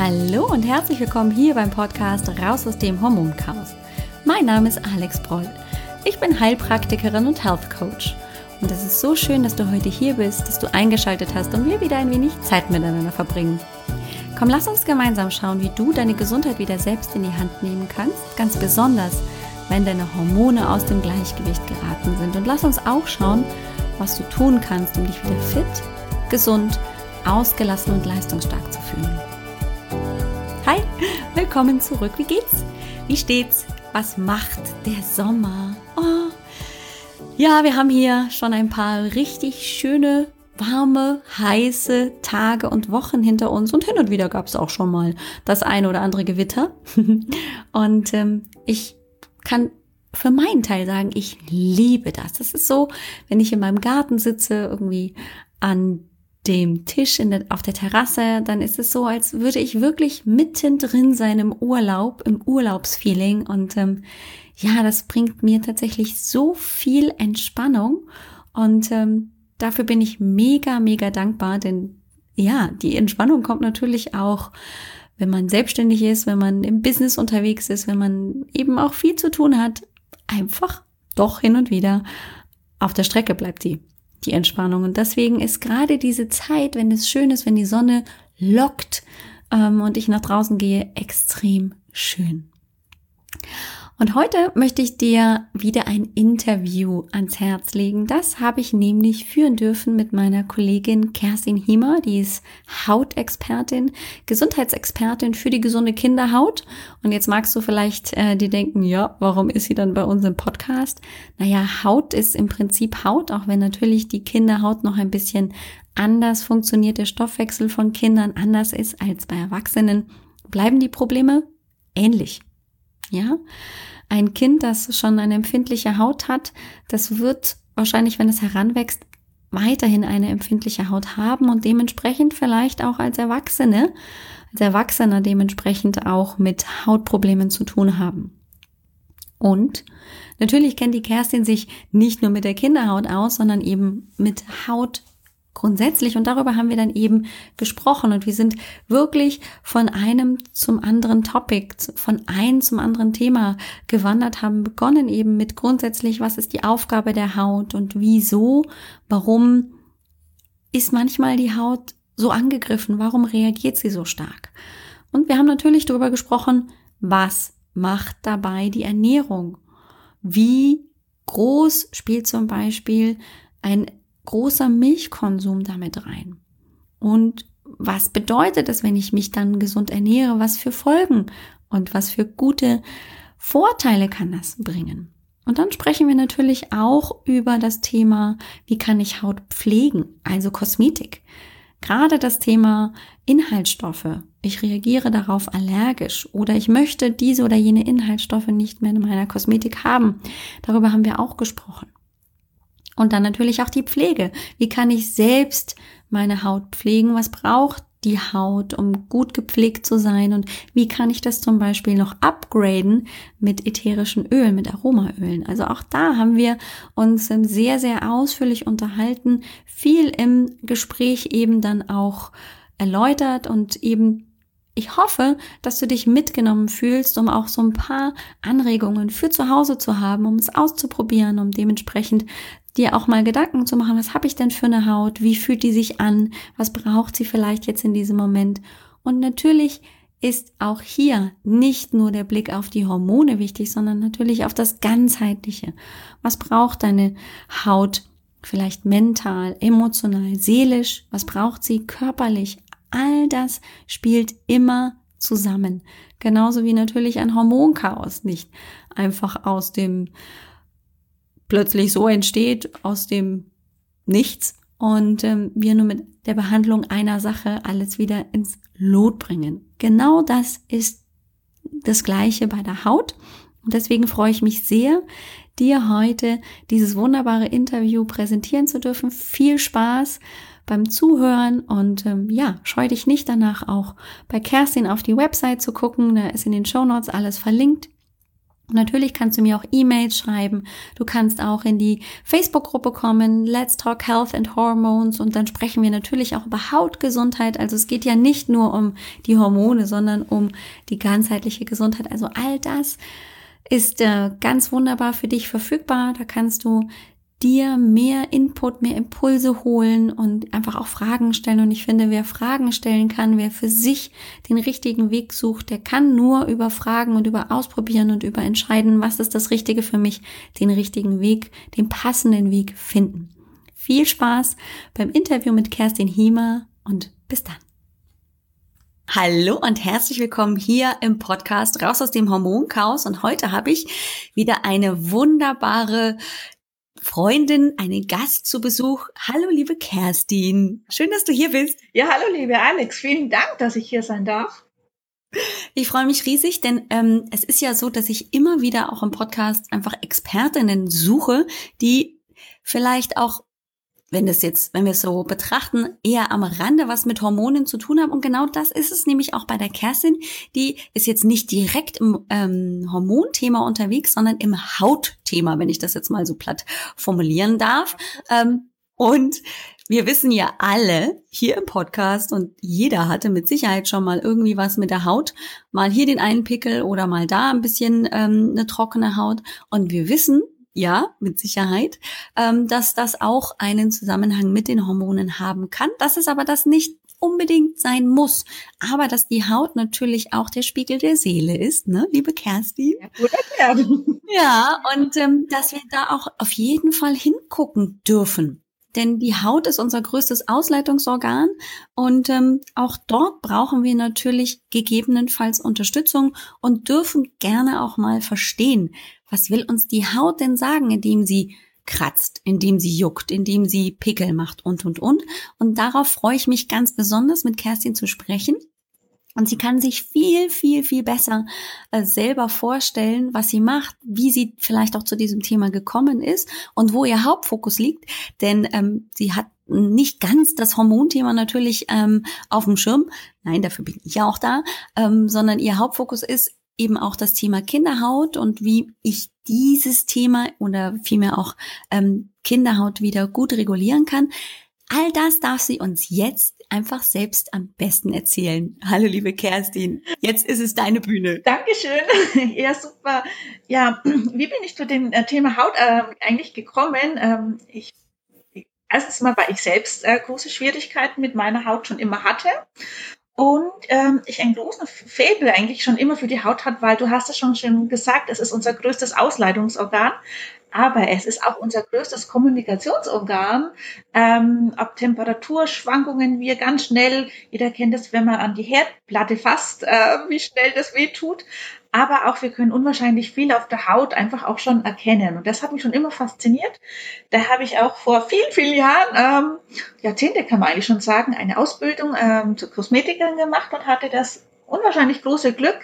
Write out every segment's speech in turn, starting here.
Hallo und herzlich willkommen hier beim Podcast Raus aus dem Hormonchaos. Mein Name ist Alex Broll. Ich bin Heilpraktikerin und Health Coach. Und es ist so schön, dass du heute hier bist, dass du eingeschaltet hast und wir wieder ein wenig Zeit miteinander verbringen. Komm, lass uns gemeinsam schauen, wie du deine Gesundheit wieder selbst in die Hand nehmen kannst, ganz besonders, wenn deine Hormone aus dem Gleichgewicht geraten sind. Und lass uns auch schauen, was du tun kannst, um dich wieder fit, gesund, ausgelassen und leistungsstark zu fühlen. Hi, willkommen zurück. Wie geht's? Wie steht's? Was macht der Sommer? Oh. Ja, wir haben hier schon ein paar richtig schöne, warme, heiße Tage und Wochen hinter uns und hin und wieder gab es auch schon mal das eine oder andere Gewitter. und ähm, ich kann für meinen Teil sagen, ich liebe das. Das ist so, wenn ich in meinem Garten sitze, irgendwie an dem Tisch in der, auf der Terrasse, dann ist es so, als würde ich wirklich mittendrin sein im Urlaub, im Urlaubsfeeling. Und ähm, ja, das bringt mir tatsächlich so viel Entspannung. Und ähm, dafür bin ich mega, mega dankbar, denn ja, die Entspannung kommt natürlich auch, wenn man selbstständig ist, wenn man im Business unterwegs ist, wenn man eben auch viel zu tun hat, einfach doch hin und wieder auf der Strecke bleibt die die Entspannung. Und deswegen ist gerade diese Zeit, wenn es schön ist, wenn die Sonne lockt ähm, und ich nach draußen gehe, extrem schön. Und heute möchte ich dir wieder ein Interview ans Herz legen. Das habe ich nämlich führen dürfen mit meiner Kollegin Kerstin Hiemer. Die ist Hautexpertin, Gesundheitsexpertin für die gesunde Kinderhaut. Und jetzt magst du vielleicht äh, dir denken, ja, warum ist sie dann bei uns im Podcast? Naja, Haut ist im Prinzip Haut, auch wenn natürlich die Kinderhaut noch ein bisschen anders funktioniert, der Stoffwechsel von Kindern anders ist als bei Erwachsenen. Bleiben die Probleme ähnlich. Ja, ein Kind, das schon eine empfindliche Haut hat, das wird wahrscheinlich, wenn es heranwächst, weiterhin eine empfindliche Haut haben und dementsprechend vielleicht auch als Erwachsene, als Erwachsener dementsprechend auch mit Hautproblemen zu tun haben. Und natürlich kennt die Kerstin sich nicht nur mit der Kinderhaut aus, sondern eben mit Haut grundsätzlich. Und darüber haben wir dann eben gesprochen. Und wir sind wirklich von einem zum anderen Topic, von einem zum anderen Thema gewandert, haben begonnen eben mit grundsätzlich, was ist die Aufgabe der Haut und wieso, warum ist manchmal die Haut so angegriffen, warum reagiert sie so stark. Und wir haben natürlich darüber gesprochen, was macht dabei die Ernährung? Wie groß spielt zum Beispiel ein großer Milchkonsum damit rein? Und was bedeutet es, wenn ich mich dann gesund ernähre? Was für Folgen und was für gute Vorteile kann das bringen? Und dann sprechen wir natürlich auch über das Thema, wie kann ich Haut pflegen, also Kosmetik. Gerade das Thema Inhaltsstoffe. Ich reagiere darauf allergisch oder ich möchte diese oder jene Inhaltsstoffe nicht mehr in meiner Kosmetik haben. Darüber haben wir auch gesprochen. Und dann natürlich auch die Pflege. Wie kann ich selbst meine Haut pflegen? Was braucht die Haut, um gut gepflegt zu sein? Und wie kann ich das zum Beispiel noch upgraden mit ätherischen Ölen, mit Aromaölen? Also auch da haben wir uns sehr, sehr ausführlich unterhalten, viel im Gespräch eben dann auch erläutert und eben ich hoffe, dass du dich mitgenommen fühlst, um auch so ein paar Anregungen für zu Hause zu haben, um es auszuprobieren, um dementsprechend dir auch mal Gedanken zu machen, was habe ich denn für eine Haut, wie fühlt die sich an, was braucht sie vielleicht jetzt in diesem Moment. Und natürlich ist auch hier nicht nur der Blick auf die Hormone wichtig, sondern natürlich auf das ganzheitliche. Was braucht deine Haut vielleicht mental, emotional, seelisch? Was braucht sie körperlich? All das spielt immer zusammen. Genauso wie natürlich ein Hormonchaos nicht einfach aus dem plötzlich so entsteht aus dem Nichts und ähm, wir nur mit der Behandlung einer Sache alles wieder ins Lot bringen. Genau das ist das Gleiche bei der Haut. Und deswegen freue ich mich sehr, dir heute dieses wunderbare Interview präsentieren zu dürfen. Viel Spaß beim Zuhören und ähm, ja, scheu dich nicht danach auch bei Kerstin auf die Website zu gucken. Da ist in den Show Notes alles verlinkt. Natürlich kannst du mir auch E-Mails schreiben. Du kannst auch in die Facebook-Gruppe kommen, Let's Talk Health and Hormones. Und dann sprechen wir natürlich auch über Hautgesundheit. Also es geht ja nicht nur um die Hormone, sondern um die ganzheitliche Gesundheit. Also all das ist äh, ganz wunderbar für dich verfügbar. Da kannst du dir mehr Input, mehr Impulse holen und einfach auch Fragen stellen. Und ich finde, wer Fragen stellen kann, wer für sich den richtigen Weg sucht, der kann nur über Fragen und über Ausprobieren und über entscheiden, was ist das Richtige für mich, den richtigen Weg, den passenden Weg finden. Viel Spaß beim Interview mit Kerstin Hiemer und bis dann. Hallo und herzlich willkommen hier im Podcast Raus aus dem Hormonchaos. Und heute habe ich wieder eine wunderbare Freundin, einen Gast zu Besuch. Hallo, liebe Kerstin. Schön, dass du hier bist. Ja, hallo, liebe Alex. Vielen Dank, dass ich hier sein darf. Ich freue mich riesig, denn ähm, es ist ja so, dass ich immer wieder auch im Podcast einfach Expertinnen suche, die vielleicht auch wenn das jetzt, wenn wir es so betrachten, eher am Rande was mit Hormonen zu tun haben. Und genau das ist es nämlich auch bei der Kerstin. Die ist jetzt nicht direkt im ähm, Hormonthema unterwegs, sondern im Hautthema, wenn ich das jetzt mal so platt formulieren darf. Ähm, und wir wissen ja alle hier im Podcast und jeder hatte mit Sicherheit schon mal irgendwie was mit der Haut. Mal hier den einen Pickel oder mal da ein bisschen ähm, eine trockene Haut. Und wir wissen, ja, mit Sicherheit, ähm, dass das auch einen Zusammenhang mit den Hormonen haben kann, dass es aber das nicht unbedingt sein muss, aber dass die Haut natürlich auch der Spiegel der Seele ist, ne, liebe Kerstin? Ja, ja und ähm, dass wir da auch auf jeden Fall hingucken dürfen. Denn die Haut ist unser größtes Ausleitungsorgan und ähm, auch dort brauchen wir natürlich gegebenenfalls Unterstützung und dürfen gerne auch mal verstehen, was will uns die Haut denn sagen, indem sie kratzt, indem sie juckt, indem sie Pickel macht und, und, und. Und darauf freue ich mich ganz besonders, mit Kerstin zu sprechen. Und sie kann sich viel, viel, viel besser äh, selber vorstellen, was sie macht, wie sie vielleicht auch zu diesem Thema gekommen ist und wo ihr Hauptfokus liegt. Denn ähm, sie hat nicht ganz das Hormonthema natürlich ähm, auf dem Schirm. Nein, dafür bin ich ja auch da, ähm, sondern ihr Hauptfokus ist eben auch das Thema Kinderhaut und wie ich dieses Thema oder vielmehr auch ähm, Kinderhaut wieder gut regulieren kann. All das darf sie uns jetzt einfach selbst am besten erzählen. Hallo, liebe Kerstin. Jetzt ist es deine Bühne. Dankeschön. Ja, super. Ja, wie bin ich zu dem äh, Thema Haut äh, eigentlich gekommen? Ähm, ich Erstens mal, weil ich selbst äh, große Schwierigkeiten mit meiner Haut schon immer hatte und ähm, ich einen großen Faible eigentlich schon immer für die Haut hat, weil du hast es schon schon gesagt, es ist unser größtes Ausleitungsorgan, aber es ist auch unser größtes Kommunikationsorgan. Ähm, ab Temperaturschwankungen wir ganz schnell, jeder kennt es, wenn man an die Herdplatte fasst, äh, wie schnell das weh tut aber auch wir können unwahrscheinlich viel auf der Haut einfach auch schon erkennen. Und das hat mich schon immer fasziniert. Da habe ich auch vor vielen, vielen Jahren, ähm, Jahrzehnte kann man eigentlich schon sagen, eine Ausbildung ähm, zur Kosmetikerin gemacht und hatte das unwahrscheinlich große Glück,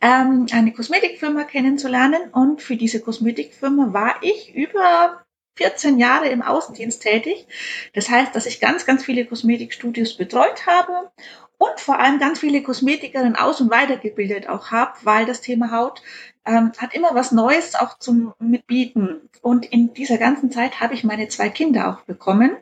ähm, eine Kosmetikfirma kennenzulernen. Und für diese Kosmetikfirma war ich über 14 Jahre im Außendienst tätig. Das heißt, dass ich ganz, ganz viele Kosmetikstudios betreut habe und vor allem ganz viele Kosmetikerinnen aus- und weitergebildet auch habe, weil das Thema Haut ähm, hat immer was Neues auch zum Mitbieten. Und in dieser ganzen Zeit habe ich meine zwei Kinder auch bekommen.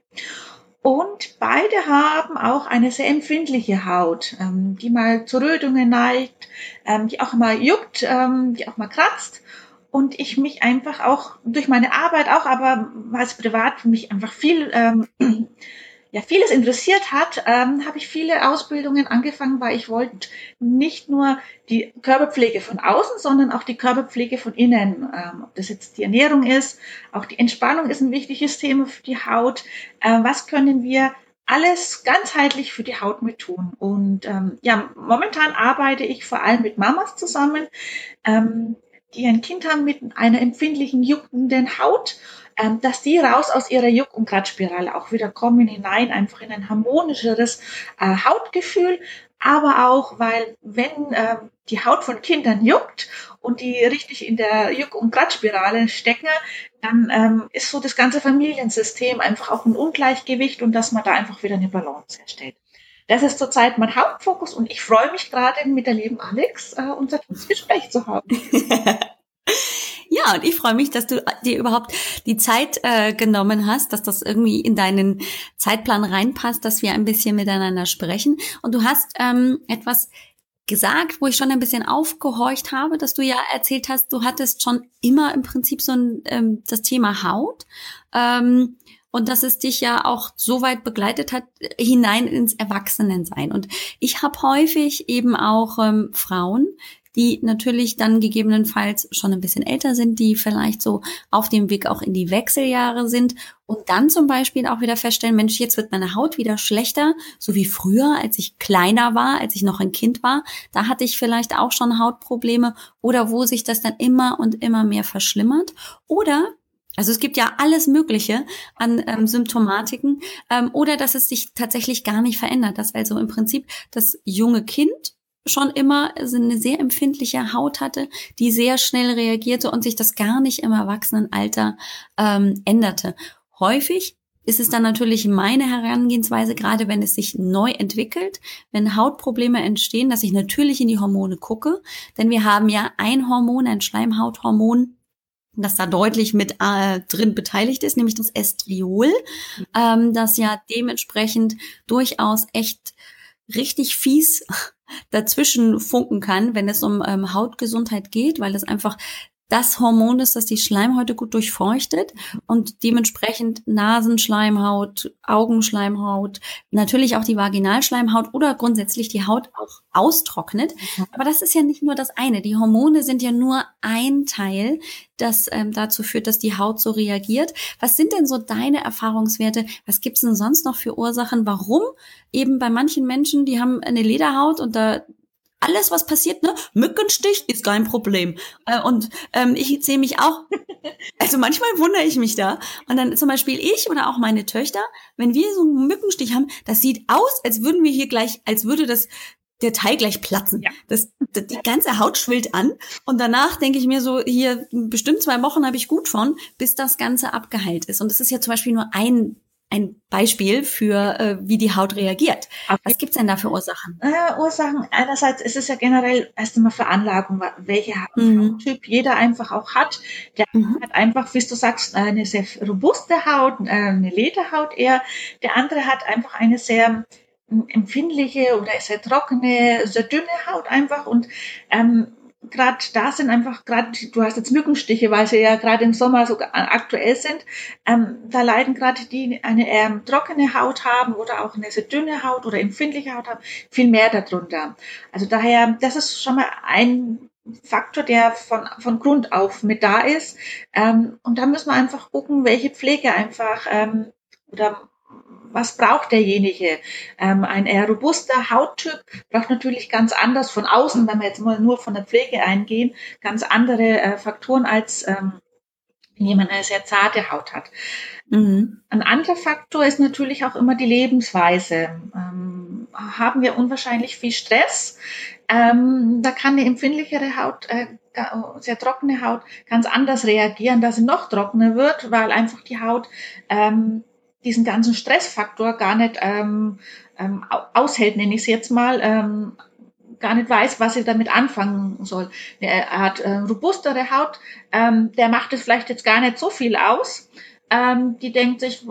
Und beide haben auch eine sehr empfindliche Haut, ähm, die mal zu Rötungen neigt, ähm, die auch mal juckt, ähm, die auch mal kratzt. Und ich mich einfach auch durch meine Arbeit auch, aber als privat für mich einfach viel ja vieles interessiert hat, ähm, habe ich viele Ausbildungen angefangen, weil ich wollte nicht nur die Körperpflege von außen, sondern auch die Körperpflege von innen. Ähm, ob das jetzt die Ernährung ist, auch die Entspannung ist ein wichtiges Thema für die Haut. Ähm, was können wir alles ganzheitlich für die Haut mit tun? Und ähm, ja, momentan arbeite ich vor allem mit Mamas zusammen, ähm, die ein Kind haben mit einer empfindlichen, juckenden Haut ähm, dass die raus aus ihrer Juck- und Kratzspirale auch wieder kommen hinein, einfach in ein harmonischeres äh, Hautgefühl, aber auch, weil wenn äh, die Haut von Kindern juckt und die richtig in der Juck- und Kratzspirale stecken, dann ähm, ist so das ganze Familiensystem einfach auch ein Ungleichgewicht und dass man da einfach wieder eine Balance herstellt. Das ist zurzeit mein Hauptfokus und ich freue mich gerade mit der lieben Alex, äh, unser Gespräch zu haben. Ja, und ich freue mich, dass du dir überhaupt die Zeit äh, genommen hast, dass das irgendwie in deinen Zeitplan reinpasst, dass wir ein bisschen miteinander sprechen. Und du hast ähm, etwas gesagt, wo ich schon ein bisschen aufgehorcht habe, dass du ja erzählt hast, du hattest schon immer im Prinzip so ein, ähm, das Thema Haut. Ähm, und dass es dich ja auch so weit begleitet hat, hinein ins Erwachsenensein. Und ich habe häufig eben auch ähm, Frauen, die natürlich dann gegebenenfalls schon ein bisschen älter sind, die vielleicht so auf dem Weg auch in die Wechseljahre sind und dann zum Beispiel auch wieder feststellen, Mensch, jetzt wird meine Haut wieder schlechter, so wie früher, als ich kleiner war, als ich noch ein Kind war. Da hatte ich vielleicht auch schon Hautprobleme oder wo sich das dann immer und immer mehr verschlimmert. Oder also es gibt ja alles Mögliche an ähm, Symptomatiken ähm, oder dass es sich tatsächlich gar nicht verändert, dass also im Prinzip das junge Kind schon immer eine sehr empfindliche Haut hatte, die sehr schnell reagierte und sich das gar nicht im Erwachsenenalter ähm, änderte. Häufig ist es dann natürlich meine Herangehensweise, gerade wenn es sich neu entwickelt, wenn Hautprobleme entstehen, dass ich natürlich in die Hormone gucke, denn wir haben ja ein Hormon, ein Schleimhauthormon, das da deutlich mit äh, drin beteiligt ist, nämlich das Estriol, ähm, das ja dementsprechend durchaus echt richtig fies dazwischen funken kann, wenn es um ähm, Hautgesundheit geht, weil es einfach das Hormon ist, das die Schleimhäute gut durchfeuchtet und dementsprechend Nasenschleimhaut, Augenschleimhaut, natürlich auch die Vaginalschleimhaut oder grundsätzlich die Haut auch austrocknet. Aber das ist ja nicht nur das eine. Die Hormone sind ja nur ein Teil, das ähm, dazu führt, dass die Haut so reagiert. Was sind denn so deine Erfahrungswerte? Was gibt's denn sonst noch für Ursachen? Warum eben bei manchen Menschen, die haben eine Lederhaut und da alles, was passiert, ne? Mückenstich ist kein Problem. Äh, und ähm, ich sehe mich auch, also manchmal wundere ich mich da. Und dann zum Beispiel ich oder auch meine Töchter, wenn wir so einen Mückenstich haben, das sieht aus, als würden wir hier gleich, als würde das der Teil gleich platzen. Ja. Das, das, die ganze Haut schwillt an und danach denke ich mir so, hier bestimmt zwei Wochen habe ich gut von, bis das Ganze abgeheilt ist. Und das ist ja zum Beispiel nur ein ein Beispiel für, äh, wie die Haut reagiert. Was gibt's denn da für Ursachen? Äh, Ursachen, einerseits ist es ja generell erst einmal Veranlagung, welche mhm. Hauttyp jeder einfach auch hat. Der mhm. hat einfach, wie du sagst, eine sehr robuste Haut, äh, eine Lederhaut eher. Der andere hat einfach eine sehr empfindliche oder sehr trockene, sehr dünne Haut einfach und ähm, gerade da sind einfach gerade, du hast jetzt Mückenstiche, weil sie ja gerade im Sommer so aktuell sind, ähm, da leiden gerade die, die eine ähm, trockene Haut haben oder auch eine sehr dünne Haut oder empfindliche Haut haben, viel mehr darunter. Also daher, das ist schon mal ein Faktor, der von, von Grund auf mit da ist. Ähm, und da müssen wir einfach gucken, welche Pflege einfach ähm, oder was braucht derjenige? Ähm, ein eher robuster Hauttyp braucht natürlich ganz anders von außen, wenn wir jetzt mal nur von der Pflege eingehen, ganz andere äh, Faktoren als ähm, wenn jemand eine sehr zarte Haut hat. Mhm. Ein anderer Faktor ist natürlich auch immer die Lebensweise. Ähm, haben wir unwahrscheinlich viel Stress, ähm, da kann eine empfindlichere Haut, äh, sehr trockene Haut, ganz anders reagieren, dass sie noch trockener wird, weil einfach die Haut ähm, diesen ganzen Stressfaktor gar nicht ähm, ähm, aushält, nenne ich es jetzt mal, ähm, gar nicht weiß, was sie damit anfangen soll. Er hat äh, robustere Haut, ähm, der macht es vielleicht jetzt gar nicht so viel aus. Ähm, die denkt sich,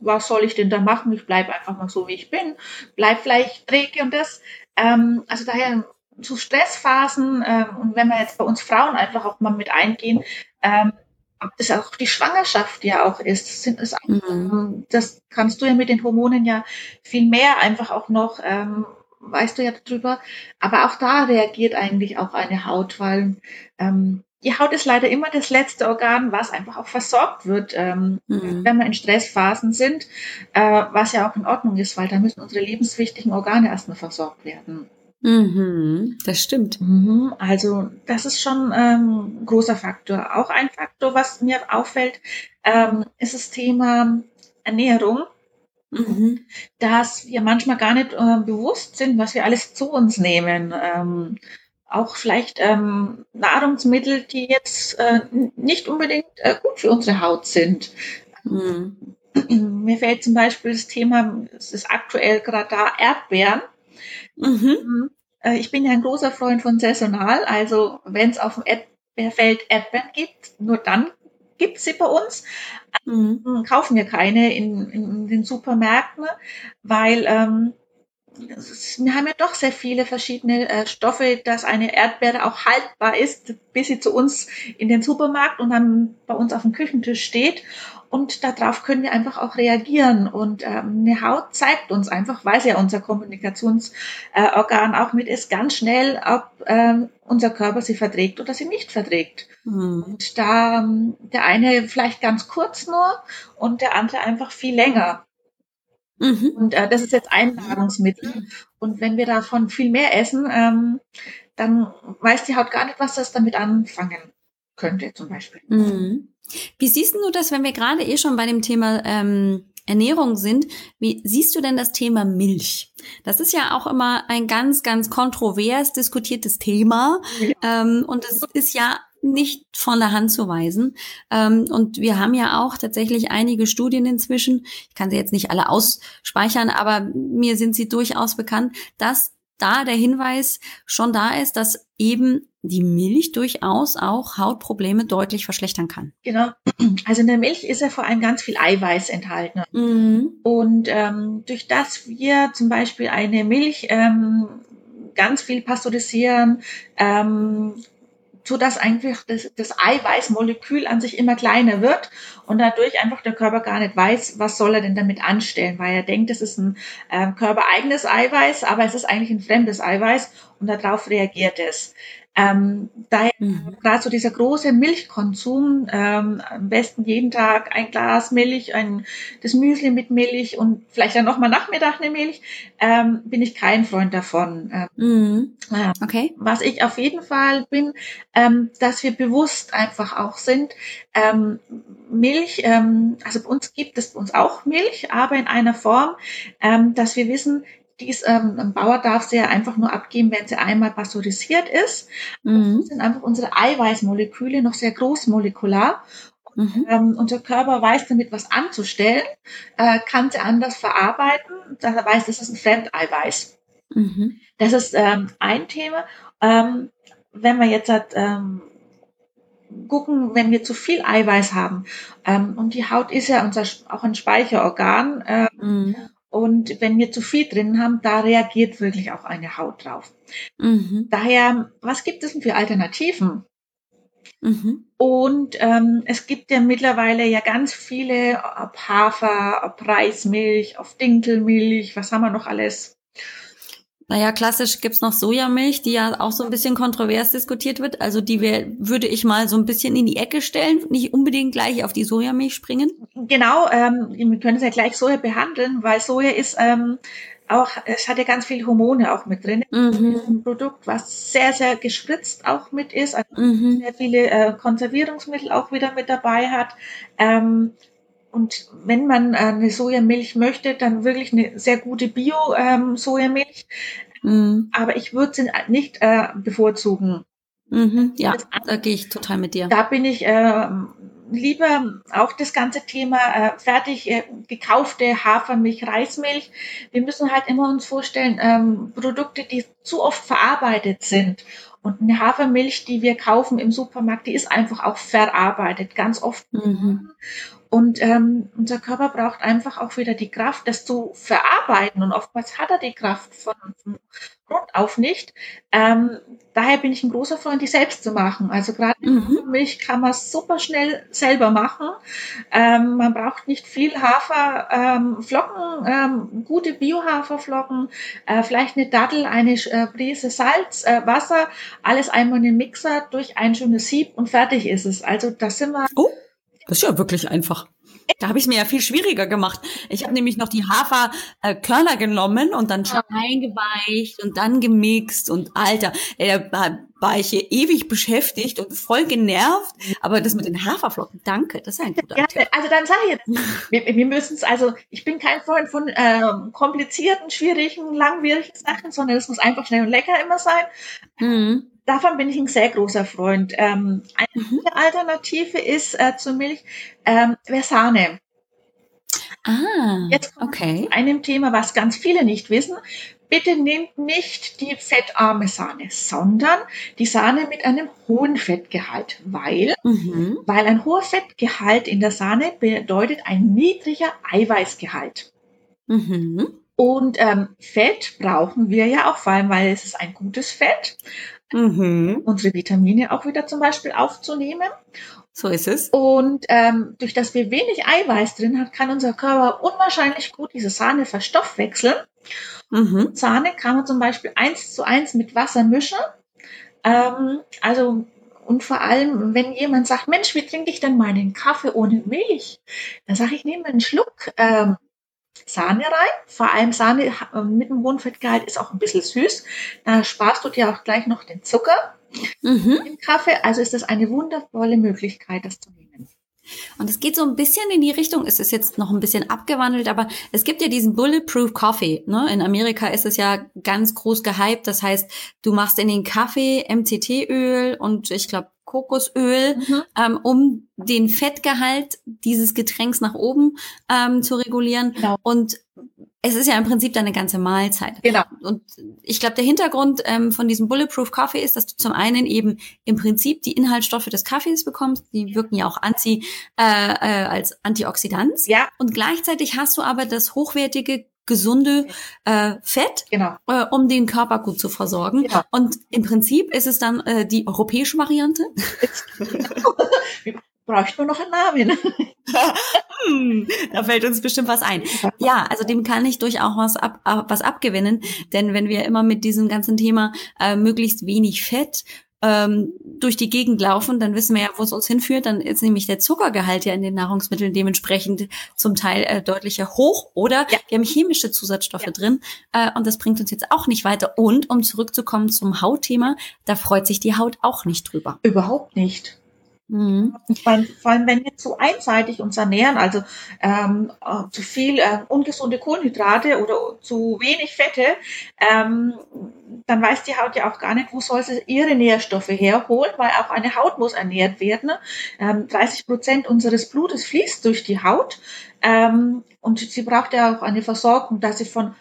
was soll ich denn da machen? Ich bleibe einfach mal so, wie ich bin. Bleib vielleicht träge und das. Ähm, also daher zu Stressphasen ähm, und wenn wir jetzt bei uns Frauen einfach auch mal mit eingehen, ähm, ob das auch die Schwangerschaft ja auch ist. Sind es mhm. Das kannst du ja mit den Hormonen ja viel mehr einfach auch noch, ähm, weißt du ja darüber. Aber auch da reagiert eigentlich auch eine Haut, weil ähm, die Haut ist leider immer das letzte Organ, was einfach auch versorgt wird, ähm, mhm. wenn wir in Stressphasen sind, äh, was ja auch in Ordnung ist, weil da müssen unsere lebenswichtigen Organe erstmal versorgt werden. Mhm, das stimmt. Mhm, also das ist schon ähm, großer Faktor. Auch ein Faktor, was mir auffällt, ähm, ist das Thema Ernährung. Mhm. Dass wir manchmal gar nicht äh, bewusst sind, was wir alles zu uns nehmen. Ähm, auch vielleicht ähm, Nahrungsmittel, die jetzt äh, nicht unbedingt äh, gut für unsere Haut sind. Mhm. Mir fällt zum Beispiel das Thema, es ist aktuell gerade da, Erdbeeren. Mhm. Äh, ich bin ja ein großer Freund von saisonal, also wenn es auf dem Erdbeerfeld Erdbeeren gibt, nur dann gibt es sie bei uns. Mhm. Kaufen wir keine in, in den Supermärkten, weil ähm, wir haben ja doch sehr viele verschiedene äh, Stoffe, dass eine Erdbeere auch haltbar ist, bis sie zu uns in den Supermarkt und dann bei uns auf dem Küchentisch steht. Und darauf können wir einfach auch reagieren. Und ähm, eine Haut zeigt uns einfach, weil sie ja unser Kommunikationsorgan äh, auch mit ist, ganz schnell, ob ähm, unser Körper sie verträgt oder sie nicht verträgt. Mhm. Und da ähm, der eine vielleicht ganz kurz nur und der andere einfach viel länger. Mhm. Und äh, das ist jetzt ein Nahrungsmittel. Und wenn wir davon viel mehr essen, ähm, dann weiß die Haut gar nicht, was das damit anfangen könnte, zum Beispiel. Mhm. Wie siehst du das, wenn wir gerade eh schon bei dem Thema ähm, Ernährung sind? Wie siehst du denn das Thema Milch? Das ist ja auch immer ein ganz, ganz kontrovers diskutiertes Thema. Ja. Ähm, und es ist ja nicht von der Hand zu weisen. Ähm, und wir haben ja auch tatsächlich einige Studien inzwischen, ich kann sie jetzt nicht alle ausspeichern, aber mir sind sie durchaus bekannt, dass da der Hinweis schon da ist, dass eben die Milch durchaus auch Hautprobleme deutlich verschlechtern kann. Genau. Also in der Milch ist ja vor allem ganz viel Eiweiß enthalten. Mhm. Und ähm, durch das wir zum Beispiel eine Milch ähm, ganz viel pasteurisieren, ähm, so dass einfach das, das Eiweißmolekül an sich immer kleiner wird und dadurch einfach der Körper gar nicht weiß, was soll er denn damit anstellen, weil er denkt, es ist ein äh, körpereigenes Eiweiß, aber es ist eigentlich ein fremdes Eiweiß und darauf reagiert es. Ähm, daher mhm. gerade so dieser große Milchkonsum, ähm, am besten jeden Tag ein Glas Milch, ein, das Müsli mit Milch und vielleicht dann nochmal Nachmittag eine Milch, ähm, bin ich kein Freund davon. Ähm, mhm. äh, okay. Was ich auf jeden Fall bin, ähm, dass wir bewusst einfach auch sind, ähm, Milch, ähm, also bei uns gibt es bei uns auch Milch, aber in einer Form, ähm, dass wir wissen, dies, ähm, ein Bauer darf sie ja einfach nur abgeben, wenn sie einmal pasteurisiert ist. Mhm. Das sind einfach unsere Eiweißmoleküle noch sehr großmolekular. Mhm. Ähm, unser Körper weiß damit, was anzustellen, äh, kann sie anders verarbeiten. Da weiß, das ist ein Fremdeiweiß. Mhm. Das ist ähm, ein Thema. Ähm, wenn wir jetzt halt, ähm, gucken, wenn wir zu viel Eiweiß haben, ähm, und die Haut ist ja unser, auch ein Speicherorgan, äh, mhm. Und wenn wir zu viel drin haben, da reagiert wirklich auch eine Haut drauf. Mhm. Daher, was gibt es denn für Alternativen? Mhm. Und ähm, es gibt ja mittlerweile ja ganz viele, ob Hafer, ob Reismilch, ob Dinkelmilch, was haben wir noch alles? Naja, klassisch gibt's noch Sojamilch, die ja auch so ein bisschen kontrovers diskutiert wird. Also die wär, würde ich mal so ein bisschen in die Ecke stellen, nicht unbedingt gleich auf die Sojamilch springen. Genau, ähm, wir können es ja gleich Soja behandeln, weil Soja ist ähm, auch, es hat ja ganz viele Hormone auch mit drin. Mhm. Ein Produkt, was sehr, sehr gespritzt auch mit ist, also mhm. sehr viele äh, Konservierungsmittel auch wieder mit dabei hat. Ähm, und wenn man äh, eine Sojamilch möchte, dann wirklich eine sehr gute Bio-Sojamilch. Ähm, mhm. Aber ich würde sie nicht äh, bevorzugen. Mhm, ja, da gehe ich total mit dir. Da bin ich äh, lieber auch das ganze Thema äh, fertig äh, gekaufte Hafermilch, Reismilch. Wir müssen halt immer uns vorstellen, ähm, Produkte, die zu oft verarbeitet sind. Und eine Hafermilch, die wir kaufen im Supermarkt, die ist einfach auch verarbeitet, ganz oft. Mhm. Und ähm, unser Körper braucht einfach auch wieder die Kraft, das zu verarbeiten. Und oftmals hat er die Kraft von, von Grund auf nicht. Ähm, daher bin ich ein großer Freund, die selbst zu machen. Also gerade mhm. Milch kann man super schnell selber machen. Ähm, man braucht nicht viel Haferflocken, ähm, ähm, gute Bio-Haferflocken, äh, vielleicht eine Dattel, eine äh, Prise Salz, äh, Wasser, alles einmal in den Mixer durch ein schönes Sieb und fertig ist es. Also das sind wir. Oh das ist ja wirklich einfach. Da habe ich es mir ja viel schwieriger gemacht. Ich habe nämlich noch die Haferkörner genommen und dann schon eingeweicht und dann gemixt und Alter, da war ich hier ewig beschäftigt und voll genervt. Aber das mit den Haferflocken, danke, das ist ein guter ja, Tipp. Also dann sage ich jetzt, wir, wir müssen es, also ich bin kein Freund von ähm, komplizierten, schwierigen, langwierigen Sachen, sondern es muss einfach schnell und lecker immer sein. Mhm davon bin ich ein sehr großer Freund. Ähm, eine mhm. Alternative ist äh, zur Milch ähm, Versane. Ah, Jetzt okay. einem Thema, was ganz viele nicht wissen. bitte nehmt nicht die fettarme Sahne, sondern die Sahne mit einem hohen Fettgehalt, weil, mhm. weil ein hoher Fettgehalt in der Sahne bedeutet ein niedriger Eiweißgehalt. Mhm. Und ähm, Fett brauchen wir ja auch, vor allem weil es ist ein gutes Fett, mhm. unsere Vitamine auch wieder zum Beispiel aufzunehmen. So ist es. Und ähm, durch das wir wenig Eiweiß drin hat, kann unser Körper unwahrscheinlich gut diese Sahne verstoffwechseln. Mhm. Sahne kann man zum Beispiel eins zu eins mit Wasser mischen. Ähm, also und vor allem, wenn jemand sagt, Mensch, wie trinke ich denn meinen Kaffee ohne Milch? Dann sage ich, nehme einen Schluck ähm, Sahne rein. Vor allem Sahne äh, mit dem hohen Fettgehalt ist auch ein bisschen süß. Da sparst du dir auch gleich noch den Zucker mhm. im Kaffee. Also ist das eine wundervolle Möglichkeit, das zu nehmen. Und es geht so ein bisschen in die Richtung, es ist jetzt noch ein bisschen abgewandelt, aber es gibt ja diesen Bulletproof Coffee. Ne? In Amerika ist es ja ganz groß gehypt. Das heißt, du machst in den Kaffee MCT-Öl und ich glaube Kokosöl, mhm. ähm, um den Fettgehalt dieses Getränks nach oben ähm, zu regulieren. Genau. Und es ist ja im Prinzip deine ganze Mahlzeit. Genau. Und ich glaube, der Hintergrund ähm, von diesem Bulletproof Coffee ist, dass du zum einen eben im Prinzip die Inhaltsstoffe des Kaffees bekommst, die wirken ja auch anti, äh, äh, als Antioxidant. Ja. Und gleichzeitig hast du aber das hochwertige gesunde äh, Fett, genau. äh, um den Körper gut zu versorgen. Genau. Und im Prinzip ist es dann äh, die europäische Variante. Braucht man noch einen Namen. hm, da fällt uns bestimmt was ein. Ja, also dem kann ich durchaus was, ab, was abgewinnen, denn wenn wir immer mit diesem ganzen Thema äh, möglichst wenig Fett ähm, durch die Gegend laufen, dann wissen wir ja, wo es uns hinführt. Dann ist nämlich der Zuckergehalt ja in den Nahrungsmitteln dementsprechend zum Teil äh, deutlicher hoch oder ja. wir haben chemische Zusatzstoffe ja. drin äh, und das bringt uns jetzt auch nicht weiter. Und um zurückzukommen zum Hautthema, da freut sich die Haut auch nicht drüber. Überhaupt nicht. Mhm. Vor allem, wenn wir zu einseitig uns ernähren, also ähm, äh, zu viel äh, ungesunde Kohlenhydrate oder zu wenig Fette, ähm, dann weiß die Haut ja auch gar nicht, wo soll sie ihre Nährstoffe herholen, weil auch eine Haut muss ernährt werden. Ähm, 30 Prozent unseres Blutes fließt durch die Haut ähm, und sie braucht ja auch eine Versorgung, dass sie von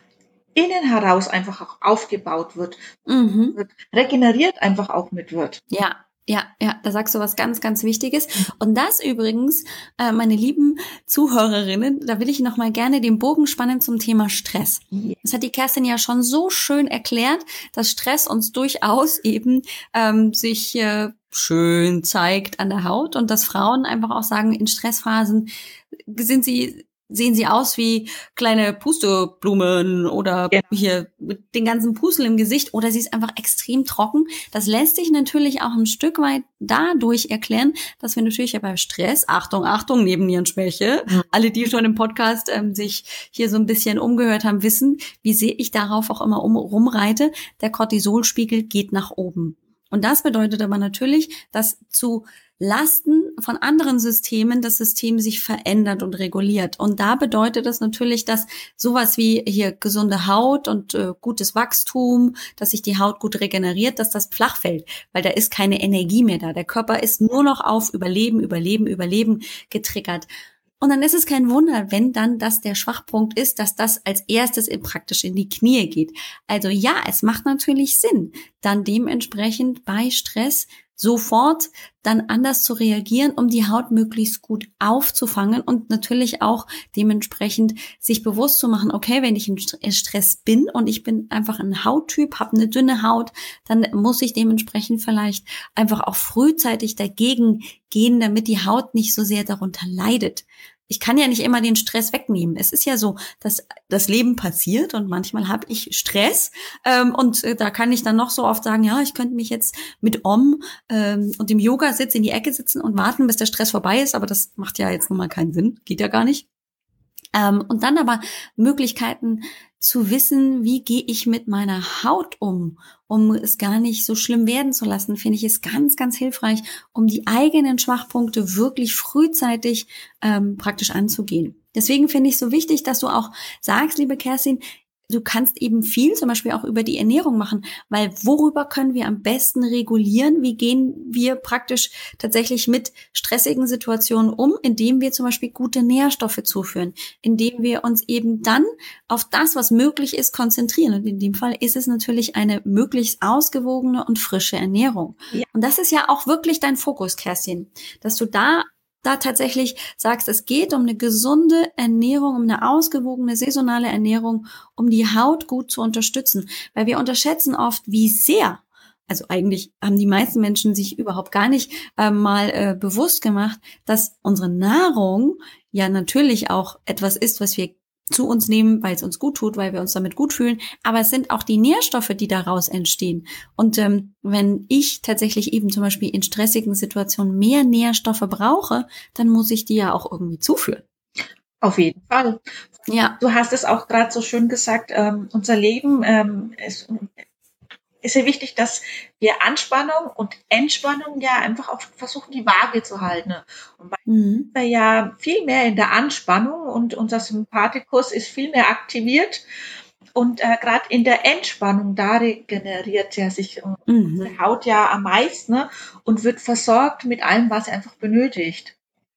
innen heraus einfach auch aufgebaut wird, mhm. wird regeneriert einfach auch mit wird. Ja, ja, ja, da sagst du was ganz, ganz Wichtiges. Und das übrigens, äh, meine lieben Zuhörerinnen, da will ich noch mal gerne den Bogen spannen zum Thema Stress. Das hat die Kerstin ja schon so schön erklärt, dass Stress uns durchaus eben ähm, sich äh, schön zeigt an der Haut und dass Frauen einfach auch sagen, in Stressphasen sind sie sehen sie aus wie kleine Pusteblumen oder ja. hier mit den ganzen Pusel im Gesicht oder sie ist einfach extrem trocken. Das lässt sich natürlich auch ein Stück weit dadurch erklären, dass wir natürlich ja bei Stress, Achtung, Achtung, Nebennierenschwäche, mhm. alle, die schon im Podcast ähm, sich hier so ein bisschen umgehört haben, wissen, wie sehr ich darauf auch immer um, rumreite. Der Cortisolspiegel geht nach oben. Und das bedeutet aber natürlich, dass zu Lasten von anderen Systemen das System sich verändert und reguliert. Und da bedeutet das natürlich, dass sowas wie hier gesunde Haut und äh, gutes Wachstum, dass sich die Haut gut regeneriert, dass das flach fällt, weil da ist keine Energie mehr da. Der Körper ist nur noch auf Überleben, Überleben, Überleben getriggert. Und dann ist es kein Wunder, wenn dann das der Schwachpunkt ist, dass das als erstes praktisch in die Knie geht. Also ja, es macht natürlich Sinn, dann dementsprechend bei Stress sofort dann anders zu reagieren, um die Haut möglichst gut aufzufangen und natürlich auch dementsprechend sich bewusst zu machen, okay, wenn ich in Stress bin und ich bin einfach ein Hauttyp, habe eine dünne Haut, dann muss ich dementsprechend vielleicht einfach auch frühzeitig dagegen gehen, damit die Haut nicht so sehr darunter leidet ich kann ja nicht immer den Stress wegnehmen. Es ist ja so, dass das Leben passiert und manchmal habe ich Stress ähm, und äh, da kann ich dann noch so oft sagen, ja, ich könnte mich jetzt mit Om ähm, und dem Yoga-Sitz in die Ecke sitzen und warten, bis der Stress vorbei ist, aber das macht ja jetzt nun mal keinen Sinn, geht ja gar nicht. Ähm, und dann aber Möglichkeiten zu wissen, wie gehe ich mit meiner Haut um, um es gar nicht so schlimm werden zu lassen, finde ich es ganz, ganz hilfreich, um die eigenen Schwachpunkte wirklich frühzeitig ähm, praktisch anzugehen. Deswegen finde ich so wichtig, dass du auch sagst, liebe Kerstin, du kannst eben viel zum Beispiel auch über die Ernährung machen, weil worüber können wir am besten regulieren? Wie gehen wir praktisch tatsächlich mit stressigen Situationen um, indem wir zum Beispiel gute Nährstoffe zuführen, indem wir uns eben dann auf das, was möglich ist, konzentrieren. Und in dem Fall ist es natürlich eine möglichst ausgewogene und frische Ernährung. Ja. Und das ist ja auch wirklich dein Fokus, Kerstin, dass du da da tatsächlich sagst, es geht um eine gesunde Ernährung, um eine ausgewogene saisonale Ernährung, um die Haut gut zu unterstützen. Weil wir unterschätzen oft, wie sehr also eigentlich haben die meisten Menschen sich überhaupt gar nicht äh, mal äh, bewusst gemacht, dass unsere Nahrung ja natürlich auch etwas ist, was wir zu uns nehmen, weil es uns gut tut, weil wir uns damit gut fühlen. Aber es sind auch die Nährstoffe, die daraus entstehen. Und ähm, wenn ich tatsächlich eben zum Beispiel in stressigen Situationen mehr Nährstoffe brauche, dann muss ich die ja auch irgendwie zuführen. Auf jeden Fall. Ja. Du hast es auch gerade so schön gesagt, ähm, unser Leben ähm, ist, ist ja wichtig, dass wir Anspannung und Entspannung ja einfach auch versuchen, die Waage zu halten. Und bei mhm. wir ja viel mehr in der Anspannung und unser Sympathikus ist viel mehr aktiviert. Und äh, gerade in der Entspannung, da regeneriert ja sich mhm. unsere Haut ja am meisten ne, und wird versorgt mit allem, was sie einfach benötigt.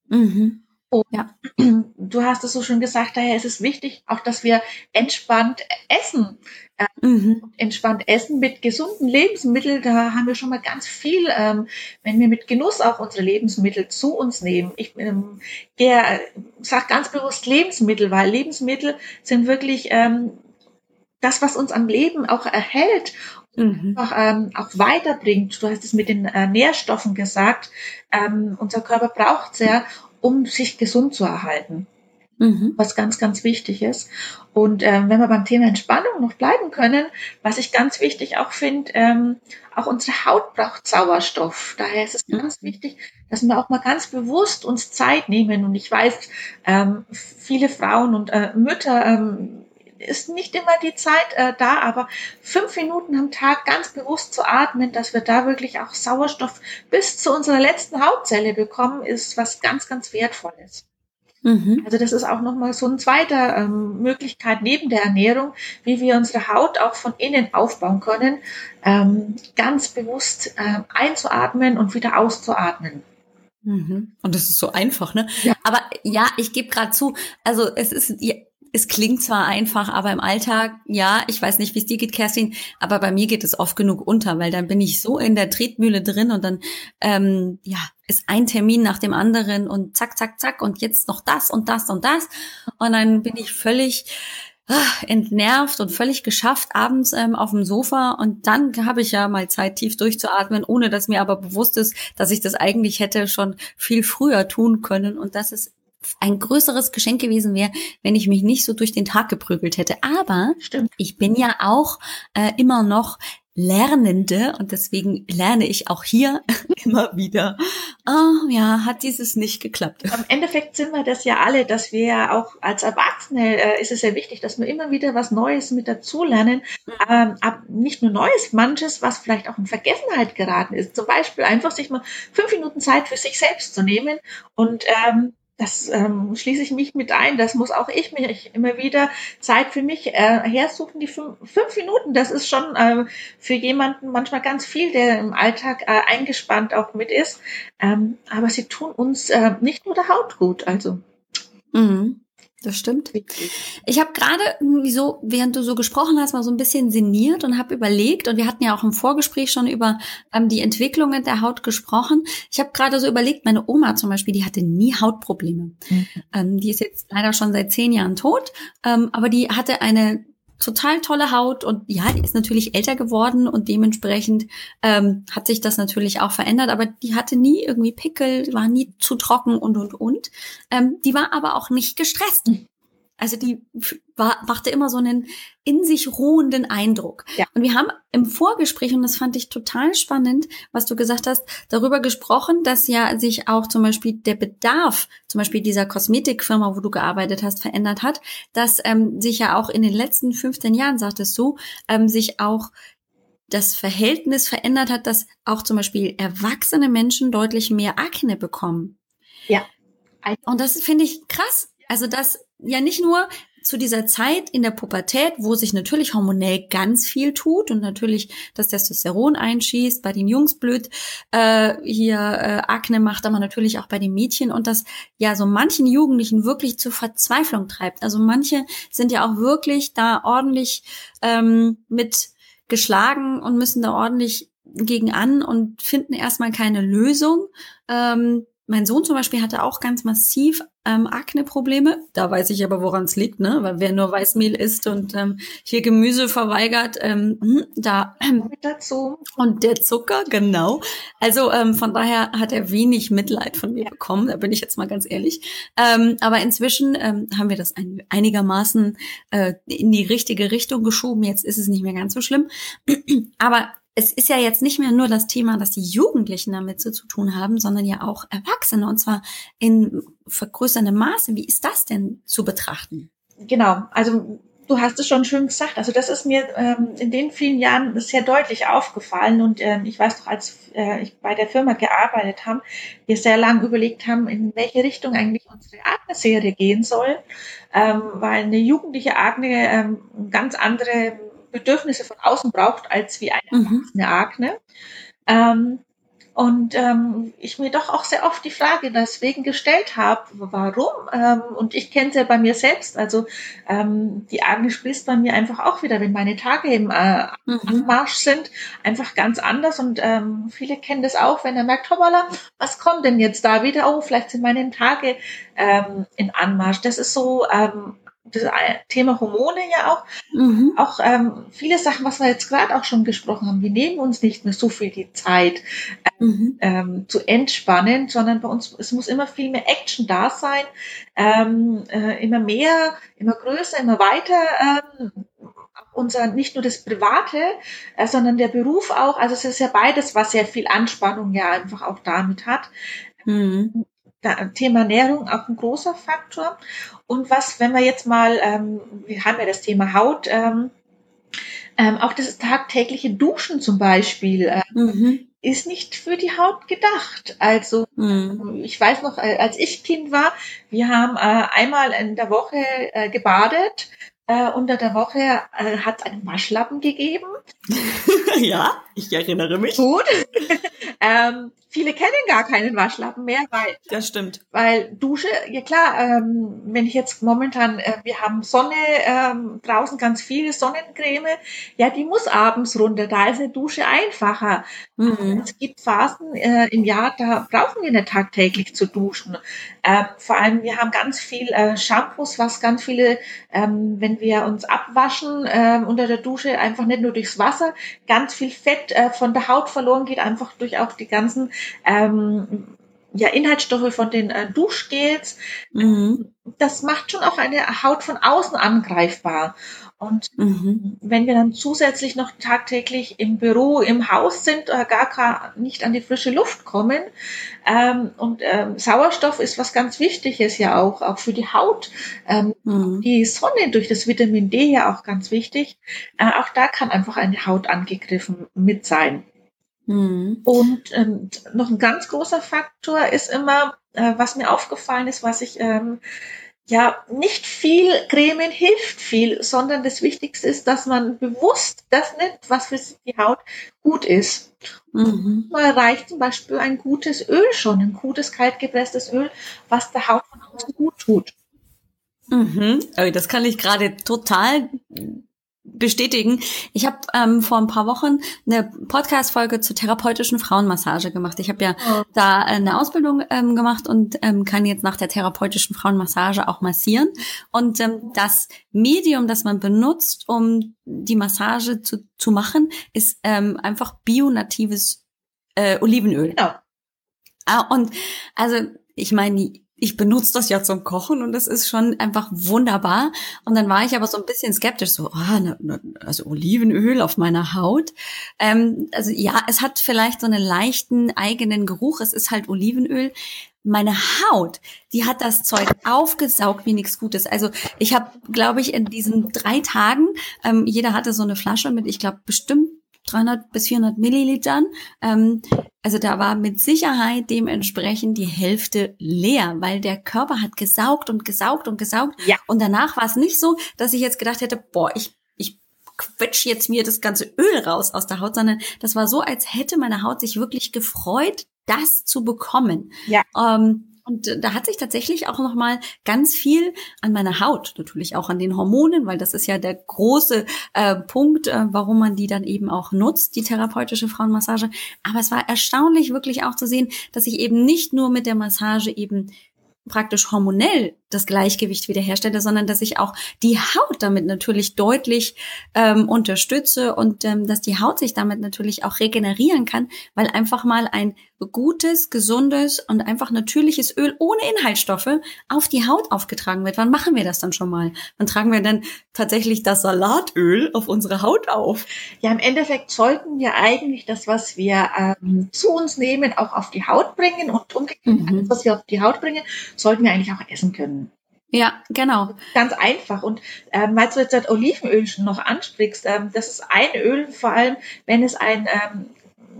Mhm. Und ja. du hast es so schön gesagt, daher ist es wichtig, auch dass wir entspannt essen. Mhm. Entspannt essen mit gesunden Lebensmitteln, da haben wir schon mal ganz viel, ähm, wenn wir mit Genuss auch unsere Lebensmittel zu uns nehmen. Ich ähm, äh, sage ganz bewusst Lebensmittel, weil Lebensmittel sind wirklich ähm, das, was uns am Leben auch erhält mhm. auch, ähm, auch weiterbringt. Du hast es mit den äh, Nährstoffen gesagt. Ähm, unser Körper braucht es ja, um sich gesund zu erhalten. Mhm. Was ganz, ganz wichtig ist. Und ähm, wenn wir beim Thema Entspannung noch bleiben können, was ich ganz wichtig auch finde, ähm, auch unsere Haut braucht Sauerstoff. Daher ist es mhm. ganz wichtig, dass wir auch mal ganz bewusst uns Zeit nehmen. Und ich weiß, ähm, viele Frauen und äh, Mütter ähm, ist nicht immer die Zeit äh, da, aber fünf Minuten am Tag ganz bewusst zu atmen, dass wir da wirklich auch Sauerstoff bis zu unserer letzten Hautzelle bekommen, ist was ganz, ganz wertvolles. Mhm. Also das ist auch nochmal so eine zweite ähm, Möglichkeit neben der Ernährung, wie wir unsere Haut auch von innen aufbauen können, ähm, ganz bewusst äh, einzuatmen und wieder auszuatmen. Mhm. Und das ist so einfach, ne? Ja. Aber ja, ich gebe gerade zu, also es ist es klingt zwar einfach, aber im Alltag, ja, ich weiß nicht, wie es dir geht, Kerstin, aber bei mir geht es oft genug unter, weil dann bin ich so in der Tretmühle drin und dann, ähm, ja, ist ein Termin nach dem anderen und zack, zack, zack und jetzt noch das und das und das. Und dann bin ich völlig ach, entnervt und völlig geschafft abends ähm, auf dem Sofa. Und dann habe ich ja mal Zeit tief durchzuatmen, ohne dass mir aber bewusst ist, dass ich das eigentlich hätte schon viel früher tun können. Und das ist ein größeres Geschenk gewesen wäre, wenn ich mich nicht so durch den Tag geprügelt hätte. Aber Stimmt. ich bin ja auch äh, immer noch Lernende und deswegen lerne ich auch hier immer wieder. Oh ja, hat dieses nicht geklappt. Am Endeffekt sind wir das ja alle, dass wir ja auch als Erwachsene äh, ist es ja wichtig, dass wir immer wieder was Neues mit dazu lernen. Mhm. Ähm, ab, nicht nur Neues, manches, was vielleicht auch in Vergessenheit geraten ist. Zum Beispiel einfach sich mal fünf Minuten Zeit für sich selbst zu nehmen und ähm, das ähm, schließe ich mich mit ein. Das muss auch ich mir immer wieder Zeit für mich äh, hersuchen. Die fünf, fünf Minuten, das ist schon äh, für jemanden manchmal ganz viel, der im Alltag äh, eingespannt auch mit ist. Ähm, aber sie tun uns äh, nicht nur der Haut gut. Also. Mhm. Das stimmt. Ich habe gerade, wieso, während du so gesprochen hast, mal so ein bisschen sinniert und habe überlegt, und wir hatten ja auch im Vorgespräch schon über ähm, die Entwicklungen der Haut gesprochen. Ich habe gerade so überlegt, meine Oma zum Beispiel, die hatte nie Hautprobleme. Mhm. Ähm, die ist jetzt leider schon seit zehn Jahren tot, ähm, aber die hatte eine total tolle Haut und ja, die ist natürlich älter geworden und dementsprechend ähm, hat sich das natürlich auch verändert, aber die hatte nie irgendwie Pickel, war nie zu trocken und und und. Ähm, die war aber auch nicht gestresst. Also die war, machte immer so einen in sich ruhenden Eindruck. Ja. Und wir haben im Vorgespräch, und das fand ich total spannend, was du gesagt hast, darüber gesprochen, dass ja sich auch zum Beispiel der Bedarf, zum Beispiel dieser Kosmetikfirma, wo du gearbeitet hast, verändert hat, dass ähm, sich ja auch in den letzten 15 Jahren, sagtest du, ähm, sich auch das Verhältnis verändert hat, dass auch zum Beispiel erwachsene Menschen deutlich mehr Akne bekommen. Ja. Und das finde ich krass. Also, dass ja nicht nur zu dieser Zeit in der Pubertät, wo sich natürlich hormonell ganz viel tut und natürlich das Testosteron einschießt, bei den Jungs blöd äh, hier äh, Akne macht, aber natürlich auch bei den Mädchen und das ja so manchen Jugendlichen wirklich zur Verzweiflung treibt. Also manche sind ja auch wirklich da ordentlich ähm, mit geschlagen und müssen da ordentlich gegen an und finden erstmal keine Lösung. Ähm, mein Sohn zum Beispiel hatte auch ganz massiv ähm, Akne-Probleme. Da weiß ich aber, woran es liegt, ne? Weil wer nur Weißmehl isst und ähm, hier Gemüse verweigert, ähm, hm, da ähm, dazu. Und der Zucker, genau. Also ähm, von daher hat er wenig Mitleid von mir bekommen, da bin ich jetzt mal ganz ehrlich. Ähm, aber inzwischen ähm, haben wir das ein, einigermaßen äh, in die richtige Richtung geschoben. Jetzt ist es nicht mehr ganz so schlimm. aber es ist ja jetzt nicht mehr nur das Thema, dass die Jugendlichen damit zu tun haben, sondern ja auch Erwachsene und zwar in vergrößerndem Maße. Wie ist das denn zu betrachten? Genau, also du hast es schon schön gesagt. Also das ist mir ähm, in den vielen Jahren sehr deutlich aufgefallen und ähm, ich weiß doch, als äh, ich bei der Firma gearbeitet habe, wir sehr lange überlegt haben, in welche Richtung eigentlich unsere Akne-Serie gehen soll, ähm, weil eine jugendliche Akne ähm, ganz andere Bedürfnisse von außen braucht, als wie eine mhm. Akne. Ähm, und ähm, ich mir doch auch sehr oft die Frage deswegen gestellt habe, warum? Ähm, und ich kenne es ja bei mir selbst. Also ähm, die Akne spießt bei mir einfach auch wieder, wenn meine Tage im äh, mhm. Marsch sind, einfach ganz anders. Und ähm, viele kennen das auch, wenn er merkt, hoppala, was kommt denn jetzt da wieder? Oh, vielleicht sind meine Tage ähm, in Anmarsch. Das ist so ähm, das Thema Hormone ja auch. Mhm. Auch ähm, viele Sachen, was wir jetzt gerade auch schon gesprochen haben, wir nehmen uns nicht mehr so viel die Zeit mhm. ähm, zu entspannen, sondern bei uns, es muss immer viel mehr Action da sein, ähm, äh, immer mehr, immer größer, immer weiter. Ähm, unser nicht nur das Private, äh, sondern der Beruf auch. Also es ist ja beides, was sehr viel Anspannung ja einfach auch damit hat. Mhm. Thema Ernährung auch ein großer Faktor. Und was, wenn wir jetzt mal, ähm, wir haben ja das Thema Haut, ähm, ähm, auch das tagtägliche Duschen zum Beispiel äh, mhm. ist nicht für die Haut gedacht. Also mhm. ich weiß noch, äh, als ich Kind war, wir haben äh, einmal in der Woche äh, gebadet. Äh, unter der Woche äh, hat es einen Waschlappen gegeben. ja, ich erinnere mich. Gut. ähm, viele kennen gar keinen Waschlappen mehr, weil das stimmt. Weil Dusche, ja klar, ähm, wenn ich jetzt momentan, äh, wir haben Sonne ähm, draußen ganz viele Sonnencreme, ja, die muss abends runter. Da ist eine Dusche einfacher. Mhm. Es gibt Phasen äh, im Jahr, da brauchen wir nicht tagtäglich zu duschen. Ähm, vor allem, wir haben ganz viel äh, Shampoos, was ganz viele, ähm, wenn wir uns abwaschen äh, unter der Dusche, einfach nicht nur durchs Wasser, ganz viel Fett äh, von der Haut verloren geht, einfach durch auch die ganzen ähm, ja, Inhaltsstoffe von den äh, Duschgels. Mhm. Das macht schon auch eine Haut von außen angreifbar. Und mhm. wenn wir dann zusätzlich noch tagtäglich im Büro, im Haus sind, äh, gar, gar nicht an die frische Luft kommen. Ähm, und ähm, Sauerstoff ist was ganz Wichtiges ja auch, auch für die Haut. Ähm, mhm. Die Sonne durch das Vitamin D ja auch ganz wichtig. Äh, auch da kann einfach eine Haut angegriffen mit sein. Mhm. Und ähm, noch ein ganz großer Faktor ist immer, äh, was mir aufgefallen ist, was ich ähm, ja, nicht viel Cremen hilft viel, sondern das Wichtigste ist, dass man bewusst das nimmt, was für die Haut gut ist. Mhm. Mal reicht zum Beispiel ein gutes Öl schon, ein gutes kaltgepresstes Öl, was der Haut von außen gut tut. Mhm. Das kann ich gerade total bestätigen. Ich habe ähm, vor ein paar Wochen eine Podcast-Folge zur therapeutischen Frauenmassage gemacht. Ich habe ja oh. da eine Ausbildung ähm, gemacht und ähm, kann jetzt nach der therapeutischen Frauenmassage auch massieren. Und ähm, das Medium, das man benutzt, um die Massage zu, zu machen, ist ähm, einfach bionatives äh, Olivenöl. Ja. Ah, und also ich meine, ich benutze das ja zum Kochen und das ist schon einfach wunderbar. Und dann war ich aber so ein bisschen skeptisch, so, ah, ne, ne, also Olivenöl auf meiner Haut. Ähm, also ja, es hat vielleicht so einen leichten eigenen Geruch. Es ist halt Olivenöl. Meine Haut, die hat das Zeug aufgesaugt wie nichts Gutes. Also ich habe, glaube ich, in diesen drei Tagen, ähm, jeder hatte so eine Flasche mit, ich glaube, bestimmt 300 bis 400 Millilitern. Ähm, also da war mit Sicherheit dementsprechend die Hälfte leer, weil der Körper hat gesaugt und gesaugt und gesaugt. Ja. Und danach war es nicht so, dass ich jetzt gedacht hätte, boah, ich, ich quetsch jetzt mir das ganze Öl raus aus der Haut, sondern das war so, als hätte meine Haut sich wirklich gefreut, das zu bekommen. Ja. Ähm, und da hat sich tatsächlich auch noch mal ganz viel an meiner Haut, natürlich auch an den Hormonen, weil das ist ja der große äh, Punkt, äh, warum man die dann eben auch nutzt, die therapeutische Frauenmassage. Aber es war erstaunlich wirklich auch zu sehen, dass ich eben nicht nur mit der Massage eben praktisch hormonell das Gleichgewicht wiederherstelle, sondern dass ich auch die Haut damit natürlich deutlich ähm, unterstütze und ähm, dass die Haut sich damit natürlich auch regenerieren kann, weil einfach mal ein gutes, gesundes und einfach natürliches Öl ohne Inhaltsstoffe auf die Haut aufgetragen wird. Wann machen wir das dann schon mal? Wann tragen wir dann tatsächlich das Salatöl auf unsere Haut auf? Ja, im Endeffekt sollten wir eigentlich das, was wir ähm, zu uns nehmen, auch auf die Haut bringen und umgekehrt, mhm. alles, was wir auf die Haut bringen, sollten wir eigentlich auch essen können. Ja, genau. Ganz einfach. Und ähm, weil du jetzt das Olivenöl schon noch ansprichst, ähm, das ist ein Öl, vor allem wenn es ein ähm,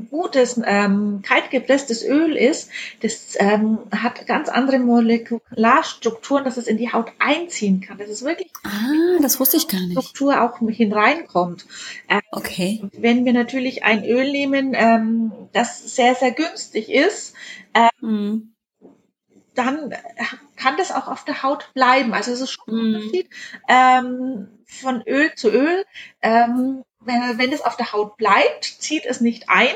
gutes, ähm, kaltgepresstes Öl ist, das ähm, hat ganz andere Molekularstrukturen, dass es in die Haut einziehen kann. Das ist wirklich ah, das wusste ich gar nicht. Struktur auch hineinkommt. Ähm, okay. Wenn wir natürlich ein Öl nehmen, ähm, das sehr, sehr günstig ist, ähm, mhm dann kann das auch auf der Haut bleiben. Also es ist schon ein mhm. Unterschied ähm, von Öl zu Öl. Ähm, wenn, wenn es auf der Haut bleibt, zieht es nicht ein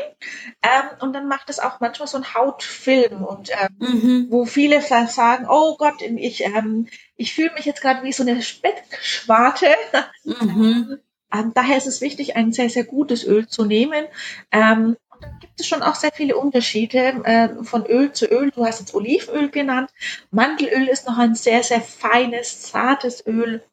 ähm, und dann macht es auch manchmal so ein Hautfilm und ähm, mhm. wo viele sagen, oh Gott, ich, ähm, ich fühle mich jetzt gerade wie so eine Speckschwarte. Mhm. Ähm, daher ist es wichtig, ein sehr, sehr gutes Öl zu nehmen. Ähm, und dann gibt es schon auch sehr viele Unterschiede äh, von Öl zu Öl. Du hast jetzt Olivenöl genannt. Mandelöl ist noch ein sehr, sehr feines, zartes Öl.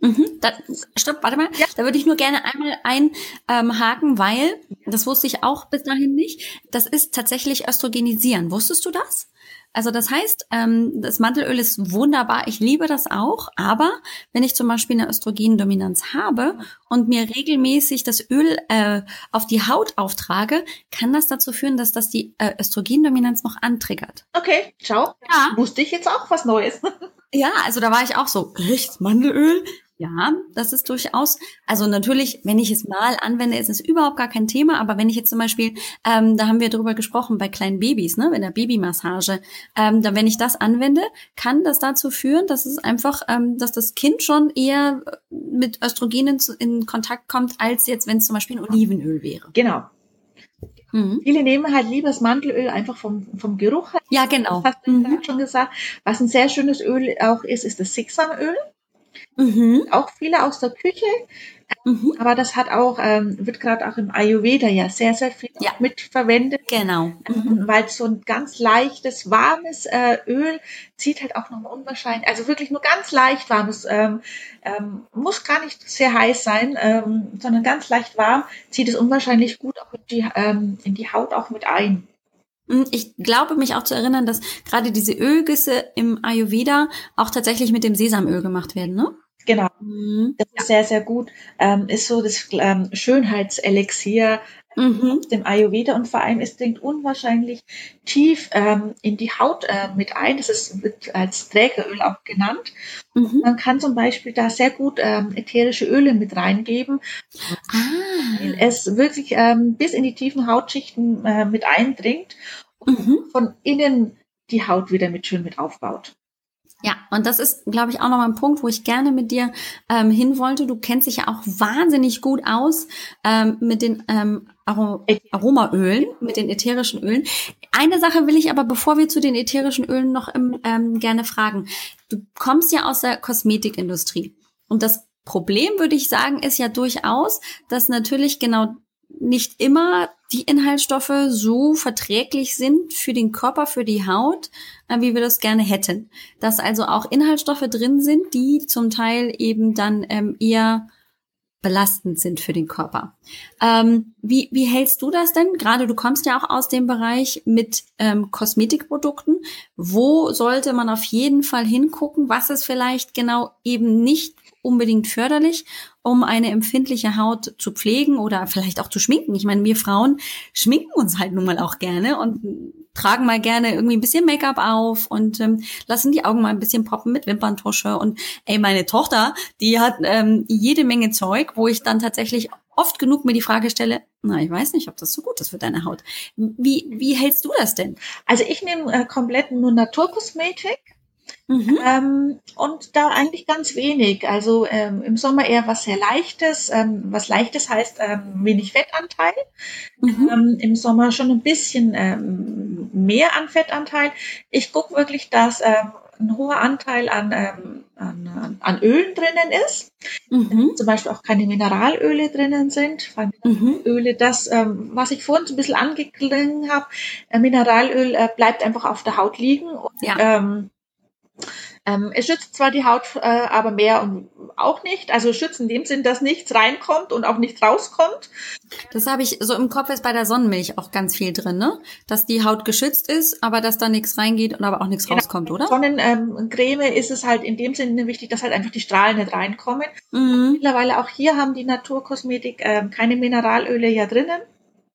Mhm, da, stopp, warte mal. Ja. Da würde ich nur gerne einmal einhaken, ähm, weil, das wusste ich auch bis dahin nicht, das ist tatsächlich Östrogenisieren. Wusstest du das? Also das heißt, ähm, das Mantelöl ist wunderbar, ich liebe das auch, aber wenn ich zum Beispiel eine Östrogendominanz habe und mir regelmäßig das Öl äh, auf die Haut auftrage, kann das dazu führen, dass das die äh, Östrogendominanz noch antriggert. Okay, ciao. Ja. Wusste ich jetzt auch was Neues. Ja, also da war ich auch so, echt, Mandelöl? Ja, das ist durchaus, also natürlich, wenn ich es mal anwende, ist es überhaupt gar kein Thema, aber wenn ich jetzt zum Beispiel, ähm, da haben wir drüber gesprochen bei kleinen Babys, ne, bei der Babymassage, ähm, da wenn ich das anwende, kann das dazu führen, dass es einfach, ähm, dass das Kind schon eher mit Östrogenen in Kontakt kommt, als jetzt, wenn es zum Beispiel ein Olivenöl wäre. Genau. Mhm. Viele nehmen halt lieber das Mandelöl einfach vom, vom Geruch. Ja, genau. Das hast du mhm. schon gesagt. Was ein sehr schönes Öl auch ist, ist das Sixamöl. Mhm. Auch viele aus der Küche. Mhm. Aber das hat auch, ähm, wird gerade auch im Ayurveda ja sehr, sehr viel ja. mitverwendet. Genau. Ähm, mhm. Weil so ein ganz leichtes, warmes äh, Öl zieht halt auch nochmal unwahrscheinlich, also wirklich nur ganz leicht warmes, ähm, ähm, muss gar nicht sehr heiß sein, ähm, sondern ganz leicht warm, zieht es unwahrscheinlich gut auch in die, ähm, in die Haut auch mit ein. Hm, ich glaube mich auch zu erinnern, dass gerade diese Ölgüsse im Ayurveda auch tatsächlich mit dem Sesamöl gemacht werden, ne? Genau. Mhm. Das ist sehr, sehr gut. Ähm, ist so das ähm, Schönheitselixier mhm. dem Ayurveda und vor allem es dringt unwahrscheinlich tief ähm, in die Haut äh, mit ein. Das ist, wird als Trägeröl auch genannt. Mhm. Man kann zum Beispiel da sehr gut ähm, ätherische Öle mit reingeben, ah. Es wirklich ähm, bis in die tiefen Hautschichten äh, mit eindringt und mhm. von innen die Haut wieder mit schön mit aufbaut. Ja, und das ist, glaube ich, auch noch mal ein Punkt, wo ich gerne mit dir ähm, hin wollte. Du kennst dich ja auch wahnsinnig gut aus ähm, mit den ähm, Aromaölen, mit den ätherischen Ölen. Eine Sache will ich aber, bevor wir zu den ätherischen Ölen noch ähm, gerne fragen. Du kommst ja aus der Kosmetikindustrie. Und das Problem, würde ich sagen, ist ja durchaus, dass natürlich genau nicht immer die Inhaltsstoffe so verträglich sind für den Körper, für die Haut, äh, wie wir das gerne hätten. Dass also auch Inhaltsstoffe drin sind, die zum Teil eben dann ähm, eher belastend sind für den Körper. Ähm, wie, wie hältst du das denn? Gerade du kommst ja auch aus dem Bereich mit ähm, Kosmetikprodukten. Wo sollte man auf jeden Fall hingucken? Was ist vielleicht genau eben nicht unbedingt förderlich, um eine empfindliche Haut zu pflegen oder vielleicht auch zu schminken. Ich meine, wir Frauen schminken uns halt nun mal auch gerne und tragen mal gerne irgendwie ein bisschen Make-up auf und ähm, lassen die Augen mal ein bisschen poppen mit Wimperntusche. Und ey, meine Tochter, die hat ähm, jede Menge Zeug, wo ich dann tatsächlich oft genug mir die Frage stelle, na, ich weiß nicht, ob das so gut ist für deine Haut. Wie, wie hältst du das denn? Also ich nehme äh, komplett nur Naturkosmetik. Mhm. Ähm, und da eigentlich ganz wenig. Also ähm, im Sommer eher was sehr Leichtes. Ähm, was Leichtes heißt ähm, wenig Fettanteil. Mhm. Ähm, Im Sommer schon ein bisschen ähm, mehr an Fettanteil. Ich gucke wirklich, dass ein hoher Anteil an, an, an Ölen drinnen ist. Mhm. Zum Beispiel auch keine Mineralöle drinnen sind. Mhm. Öle, das, ähm, was ich vorhin so ein bisschen angeklungen habe, äh, Mineralöl äh, bleibt einfach auf der Haut liegen. Und, ja. Ähm, es schützt zwar die Haut, äh, aber mehr und auch nicht. Also schützt in dem Sinn, dass nichts reinkommt und auch nichts rauskommt. Das habe ich so im Kopf ist bei der Sonnenmilch auch ganz viel drin, ne? Dass die Haut geschützt ist, aber dass da nichts reingeht und aber auch nichts genau. rauskommt, oder? Sonnencreme ähm, ist es halt in dem Sinne wichtig, dass halt einfach die Strahlen nicht reinkommen. Mhm. Mittlerweile auch hier haben die Naturkosmetik ähm, keine Mineralöle ja drinnen.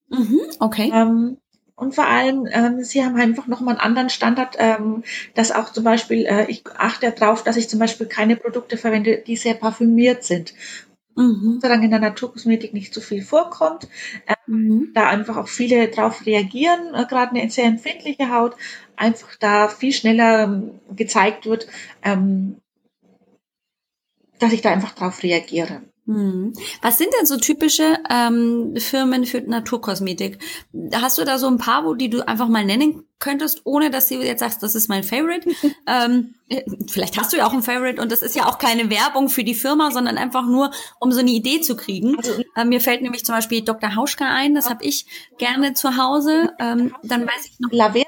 Mhm, okay. Ähm, und vor allem, ähm, sie haben einfach nochmal einen anderen Standard, ähm, dass auch zum Beispiel, äh, ich achte darauf, dass ich zum Beispiel keine Produkte verwende, die sehr parfümiert sind. Mhm. Solange in der Naturkosmetik nicht so viel vorkommt, äh, mhm. da einfach auch viele drauf reagieren, äh, gerade eine sehr empfindliche Haut, einfach da viel schneller ähm, gezeigt wird, ähm, dass ich da einfach drauf reagiere. Hm. Was sind denn so typische ähm, Firmen für Naturkosmetik? Hast du da so ein paar, wo die du einfach mal nennen könntest, ohne dass du jetzt sagst, das ist mein Favorite? ähm, vielleicht hast du ja auch ein Favorite und das ist ja auch keine Werbung für die Firma, sondern einfach nur, um so eine Idee zu kriegen. Also, äh, mir fällt nämlich zum Beispiel Dr. Hauschka ein, das habe ich gerne zu Hause. Ähm, dann weiß ich noch Lavera.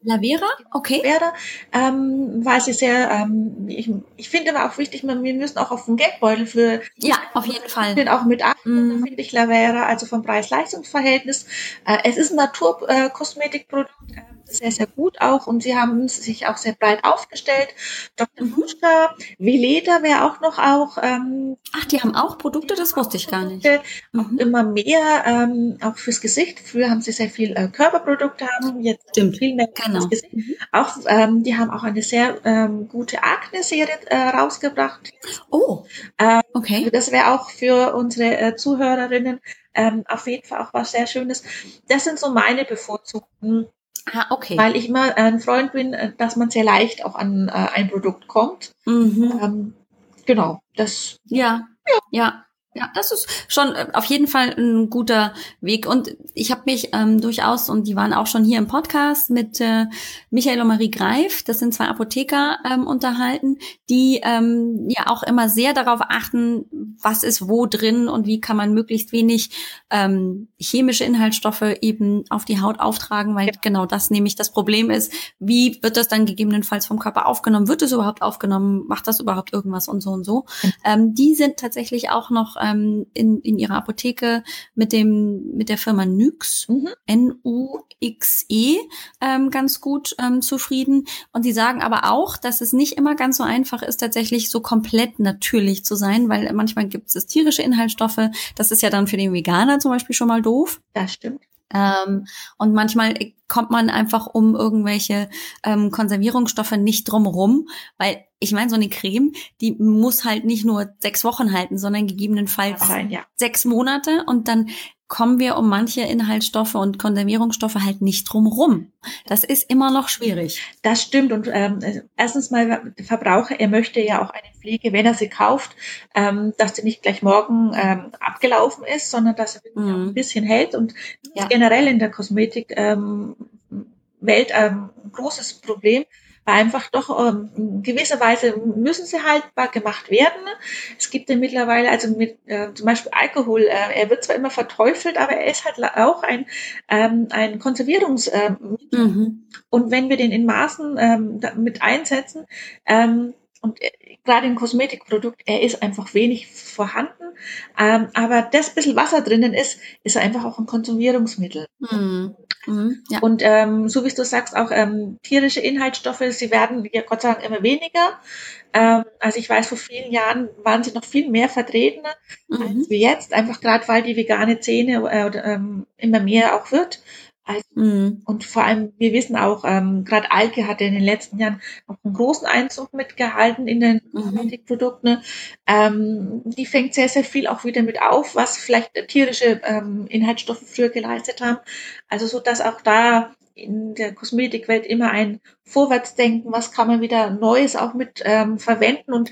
Lux. Lavera, okay. Lavera, ähm, weil sie sehr, ähm, ich, ich finde aber auch wichtig, wir müssen auch auf den Geldbeutel für ja, auf jeden Fall den auch mit achten, mm. finde ich Lavera, also vom Preis-Leistungs-Verhältnis. Äh, es ist ein Naturkosmetikprodukt, äh, sehr, sehr gut auch und sie haben sich auch sehr breit aufgestellt. Dr. Mhm. Huschka, Veleda wäre auch noch auch. Ähm, Ach, die haben auch Produkte, das wusste ich gar nicht. Auch mhm. immer mehr, ähm, auch fürs Gesicht. Früher haben sie sehr viel äh, Körperprodukte haben, jetzt Stimmt. viel mehr genau. fürs Gesicht. Mhm. Auch, ähm, die haben auch eine sehr ähm, gute Akne-Serie äh, rausgebracht. Oh, ähm, okay. Das wäre auch für unsere äh, Zuhörerinnen ähm, auf jeden Fall auch was sehr Schönes. Das sind so meine bevorzugten Ah, okay. Weil ich immer ein Freund bin, äh, dass man sehr leicht auch an äh, ein Produkt kommt. Mhm. Ähm, genau, das. Ja, ja, ja. Ja, das ist schon äh, auf jeden Fall ein guter Weg. Und ich habe mich ähm, durchaus, und die waren auch schon hier im Podcast mit äh, Michael und Marie Greif, das sind zwei Apotheker, ähm, unterhalten, die ähm, ja auch immer sehr darauf achten, was ist wo drin und wie kann man möglichst wenig ähm, chemische Inhaltsstoffe eben auf die Haut auftragen, weil ja. genau das nämlich das Problem ist. Wie wird das dann gegebenenfalls vom Körper aufgenommen? Wird es überhaupt aufgenommen? Macht das überhaupt irgendwas und so und so? Mhm. Ähm, die sind tatsächlich auch noch ähm, in, in ihrer Apotheke mit dem mit der Firma Nyx, mhm. N-U-X-E, ähm, ganz gut ähm, zufrieden. Und sie sagen aber auch, dass es nicht immer ganz so einfach ist, tatsächlich so komplett natürlich zu sein, weil manchmal gibt es tierische Inhaltsstoffe. Das ist ja dann für den Veganer zum Beispiel schon mal doof. Das stimmt. Ähm, und manchmal kommt man einfach um irgendwelche ähm, Konservierungsstoffe nicht drumherum, weil ich meine, so eine Creme, die muss halt nicht nur sechs Wochen halten, sondern gegebenenfalls Rein, ja. sechs Monate und dann kommen wir um manche Inhaltsstoffe und Konservierungsstoffe halt nicht drumherum. Das ist immer noch schwierig. Das stimmt. Und ähm, erstens mal, der Verbraucher, er möchte ja auch eine Pflege, wenn er sie kauft, ähm, dass sie nicht gleich morgen ähm, abgelaufen ist, sondern dass er mhm. ein bisschen hält. Und ja. generell in der Kosmetik ähm, Welt ähm, ein großes Problem, einfach doch ähm, in gewisser Weise müssen sie haltbar gemacht werden. Es gibt ja mittlerweile, also mit äh, zum Beispiel Alkohol, äh, er wird zwar immer verteufelt, aber er ist halt auch ein, ähm, ein Konservierungsmittel. Äh, mhm. Und wenn wir den in Maßen ähm, mit einsetzen, ähm, und äh, gerade im Kosmetikprodukt, er ist einfach wenig vorhanden. Ähm, aber das bisschen Wasser drinnen ist, ist einfach auch ein Konservierungsmittel. Mhm. Mhm, ja. Und ähm, so wie du sagst, auch ähm, tierische Inhaltsstoffe, sie werden ja Gott sei Dank immer weniger. Ähm, also ich weiß, vor vielen Jahren waren sie noch viel mehr vertreten mhm. als wir jetzt, einfach gerade weil die vegane Szene äh, ähm, immer mehr auch wird. Also, mhm. Und vor allem, wir wissen auch, ähm, gerade Alke hat in den letzten Jahren auch einen großen Einzug mitgehalten in den. Kosmetikprodukten. Mhm. Ähm, die fängt sehr, sehr viel auch wieder mit auf, was vielleicht tierische ähm, Inhaltsstoffe früher geleistet haben. Also so, dass auch da in der Kosmetikwelt immer ein Vorwärtsdenken, was kann man wieder Neues auch mit ähm, verwenden und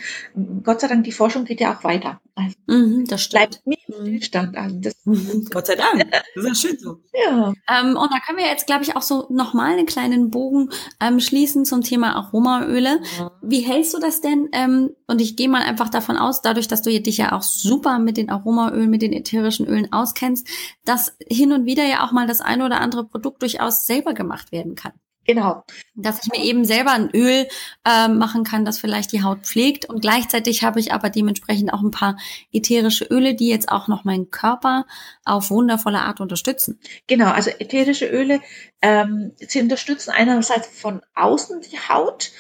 Gott sei Dank, die Forschung geht ja auch weiter. Also mhm, das stimmt. bleibt nie im mhm. Stillstand. Also das mhm, Gott sei Dank. Das ist ja schön so. Ja. Ähm, und da können wir jetzt, glaube ich, auch so nochmal einen kleinen Bogen ähm, schließen zum Thema Aromaöle. Ja. Wie hältst du das denn? Ähm, und ich gehe mal einfach davon aus, dadurch, dass du dich ja auch super mit den Aromaölen, mit den ätherischen Ölen auskennst, dass hin und wieder ja auch mal das eine oder andere Produkt durchaus selber gemacht werden kann. Genau. Dass ich mir eben selber ein Öl äh, machen kann, das vielleicht die Haut pflegt. Und gleichzeitig habe ich aber dementsprechend auch ein paar ätherische Öle, die jetzt auch noch meinen Körper auf wundervolle Art unterstützen. Genau, also ätherische Öle, ähm, sie unterstützen einerseits von außen die Haut,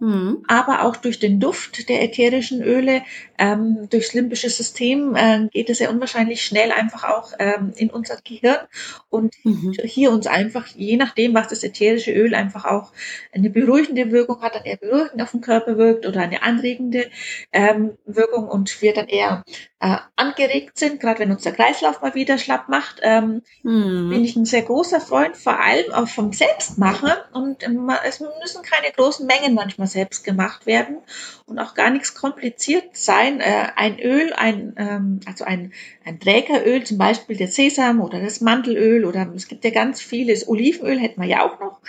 Mhm. aber auch durch den Duft der ätherischen Öle, ähm, durchs limbische System äh, geht es ja unwahrscheinlich schnell einfach auch ähm, in unser Gehirn und mhm. hier uns einfach, je nachdem, was das ätherische Öl einfach auch eine beruhigende Wirkung hat, dann eher beruhigend auf den Körper wirkt oder eine anregende ähm, Wirkung und wir dann eher äh, angeregt sind, gerade wenn uns der Kreislauf mal wieder schlapp macht, ähm, mhm. bin ich ein sehr großer Freund, vor allem auch vom Selbstmachen und ähm, es müssen keine großen Mengen manchmal selbst gemacht werden und auch gar nichts kompliziert sein. Äh, ein Öl, ein, ähm, also ein, ein Trägeröl, zum Beispiel der Sesam oder das Mandelöl oder es gibt ja ganz vieles. Olivenöl hätten wir ja auch noch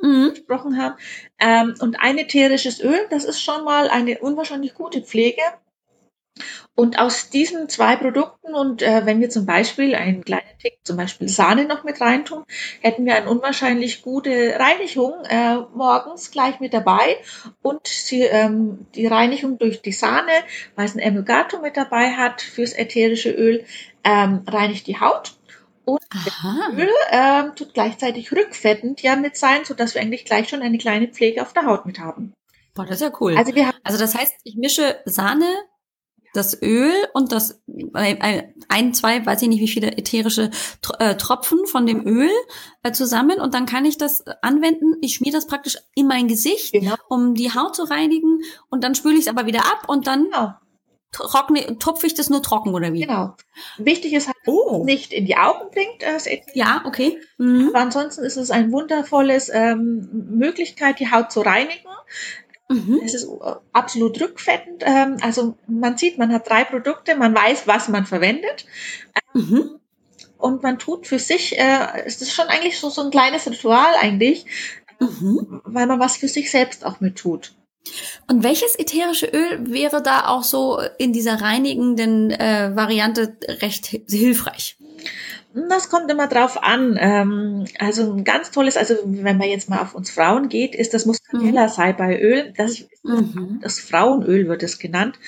mhm. gesprochen haben. Ähm, und ein ätherisches Öl, das ist schon mal eine unwahrscheinlich gute Pflege. Und aus diesen zwei Produkten und äh, wenn wir zum Beispiel einen kleinen Tick, zum Beispiel Sahne noch mit reintun, hätten wir eine unwahrscheinlich gute Reinigung äh, morgens gleich mit dabei und sie, ähm, die Reinigung durch die Sahne, weil es ein Emulgator mit dabei hat fürs ätherische Öl, ähm, reinigt die Haut. Und Aha. das Öl ähm, tut gleichzeitig rückfettend ja mit sein, sodass wir eigentlich gleich schon eine kleine Pflege auf der Haut mit haben. Boah, das ist ja cool. Also, wir haben, also das heißt, ich mische Sahne, das Öl und das ein, zwei, weiß ich nicht, wie viele ätherische äh, Tropfen von dem Öl äh, zusammen und dann kann ich das anwenden. Ich schmier das praktisch in mein Gesicht, genau. um die Haut zu reinigen und dann spüle ich es aber wieder ab und dann genau. trockne, tupfe ich das nur trocken oder wie? Genau. Wichtig ist halt, oh. nicht in die Augen blinkt. Äh, ja, okay. Mhm. Aber ansonsten ist es ein wundervolles ähm, Möglichkeit, die Haut zu reinigen. Mhm. Es ist äh, absolut rückfettend. Ähm, also man sieht, man hat drei Produkte, man weiß, was man verwendet. Mhm. Und man tut für sich, äh, es ist schon eigentlich so, so ein kleines Ritual eigentlich, mhm. weil man was für sich selbst auch mit tut. Und welches ätherische Öl wäre da auch so in dieser reinigenden äh, Variante recht hilfreich? Das kommt immer drauf an. Ähm, also ein ganz tolles, also wenn man jetzt mal auf uns Frauen geht, ist das Muscatella mhm. Salbeiöl. Das ist mhm. das Frauenöl wird es genannt.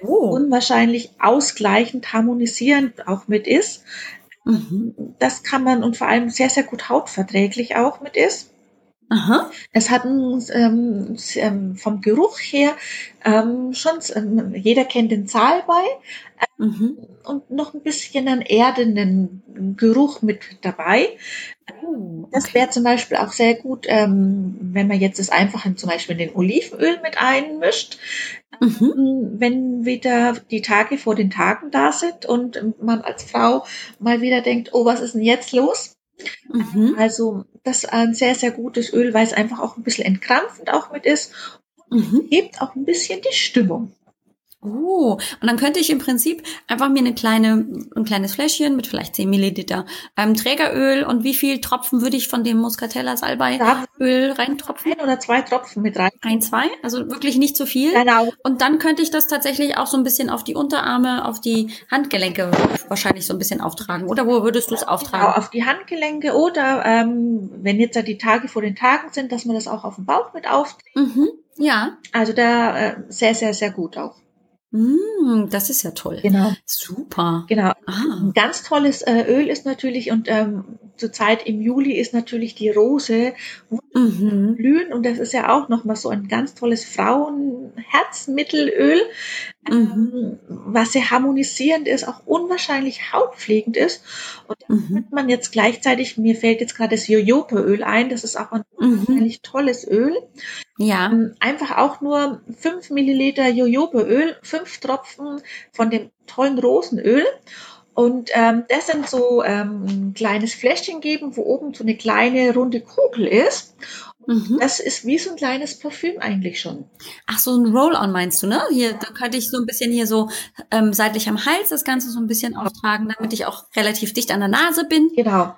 Oh. Unwahrscheinlich ausgleichend, harmonisierend auch mit ist. Mhm. Das kann man und vor allem sehr, sehr gut hautverträglich auch mit ist. Aha. Es hat ähm, ähm, vom Geruch her ähm, schon, ähm, jeder kennt den Zahlbei mhm. und noch ein bisschen einen erdenden Geruch mit dabei. Oh, okay. Das wäre zum Beispiel auch sehr gut, ähm, wenn man jetzt das einfach in, zum Beispiel in den Olivenöl mit einmischt. Mhm. Wenn wieder die Tage vor den Tagen da sind und man als Frau mal wieder denkt, oh, was ist denn jetzt los? Mhm. Also das ist ein sehr, sehr gutes Öl, weil es einfach auch ein bisschen entkrampfend auch mit ist. Mhm. Hebt auch ein bisschen die Stimmung. Oh, und dann könnte ich im Prinzip einfach mir eine kleine, ein kleines Fläschchen mit vielleicht 10 Milliliter ähm, Trägeröl und wie viel Tropfen würde ich von dem Muscatella Salbei Öl reintropfen? Ein oder zwei Tropfen mit rein. Ein, zwei, also wirklich nicht zu so viel. Genau. Und dann könnte ich das tatsächlich auch so ein bisschen auf die Unterarme, auf die Handgelenke wahrscheinlich so ein bisschen auftragen. Oder wo würdest du es auftragen? Genau, auf die Handgelenke oder ähm, wenn jetzt ja die Tage vor den Tagen sind, dass man das auch auf den Bauch mit aufträgt. Mhm. Ja. Also da äh, sehr, sehr, sehr gut auch. Mm, das ist ja toll. Genau. Super. Genau. Ah. Ein ganz tolles äh, Öl ist natürlich, und ähm, zurzeit im Juli ist natürlich die Rose Mhm. blühen. Und das ist ja auch nochmal so ein ganz tolles Frauenherzmittelöl, Mhm. ähm, was sehr harmonisierend ist, auch unwahrscheinlich hautpflegend ist. Und da Mhm. hat man jetzt gleichzeitig, mir fällt jetzt gerade das Jojobaöl ein, das ist auch ein Mhm. unwahrscheinlich tolles Öl. Ja. Ähm, Einfach auch nur 5 Milliliter Jojobaöl, 5 Tropfen von dem tollen Rosenöl. Und ähm, das sind so ähm, ein kleines Fläschchen geben, wo oben so eine kleine runde Kugel ist. Mhm. Das ist wie so ein kleines Parfüm eigentlich schon. Ach, so ein Roll-on meinst du, ne? Hier, da könnte ich so ein bisschen hier so ähm, seitlich am Hals das Ganze so ein bisschen auftragen, damit ich auch relativ dicht an der Nase bin. Genau.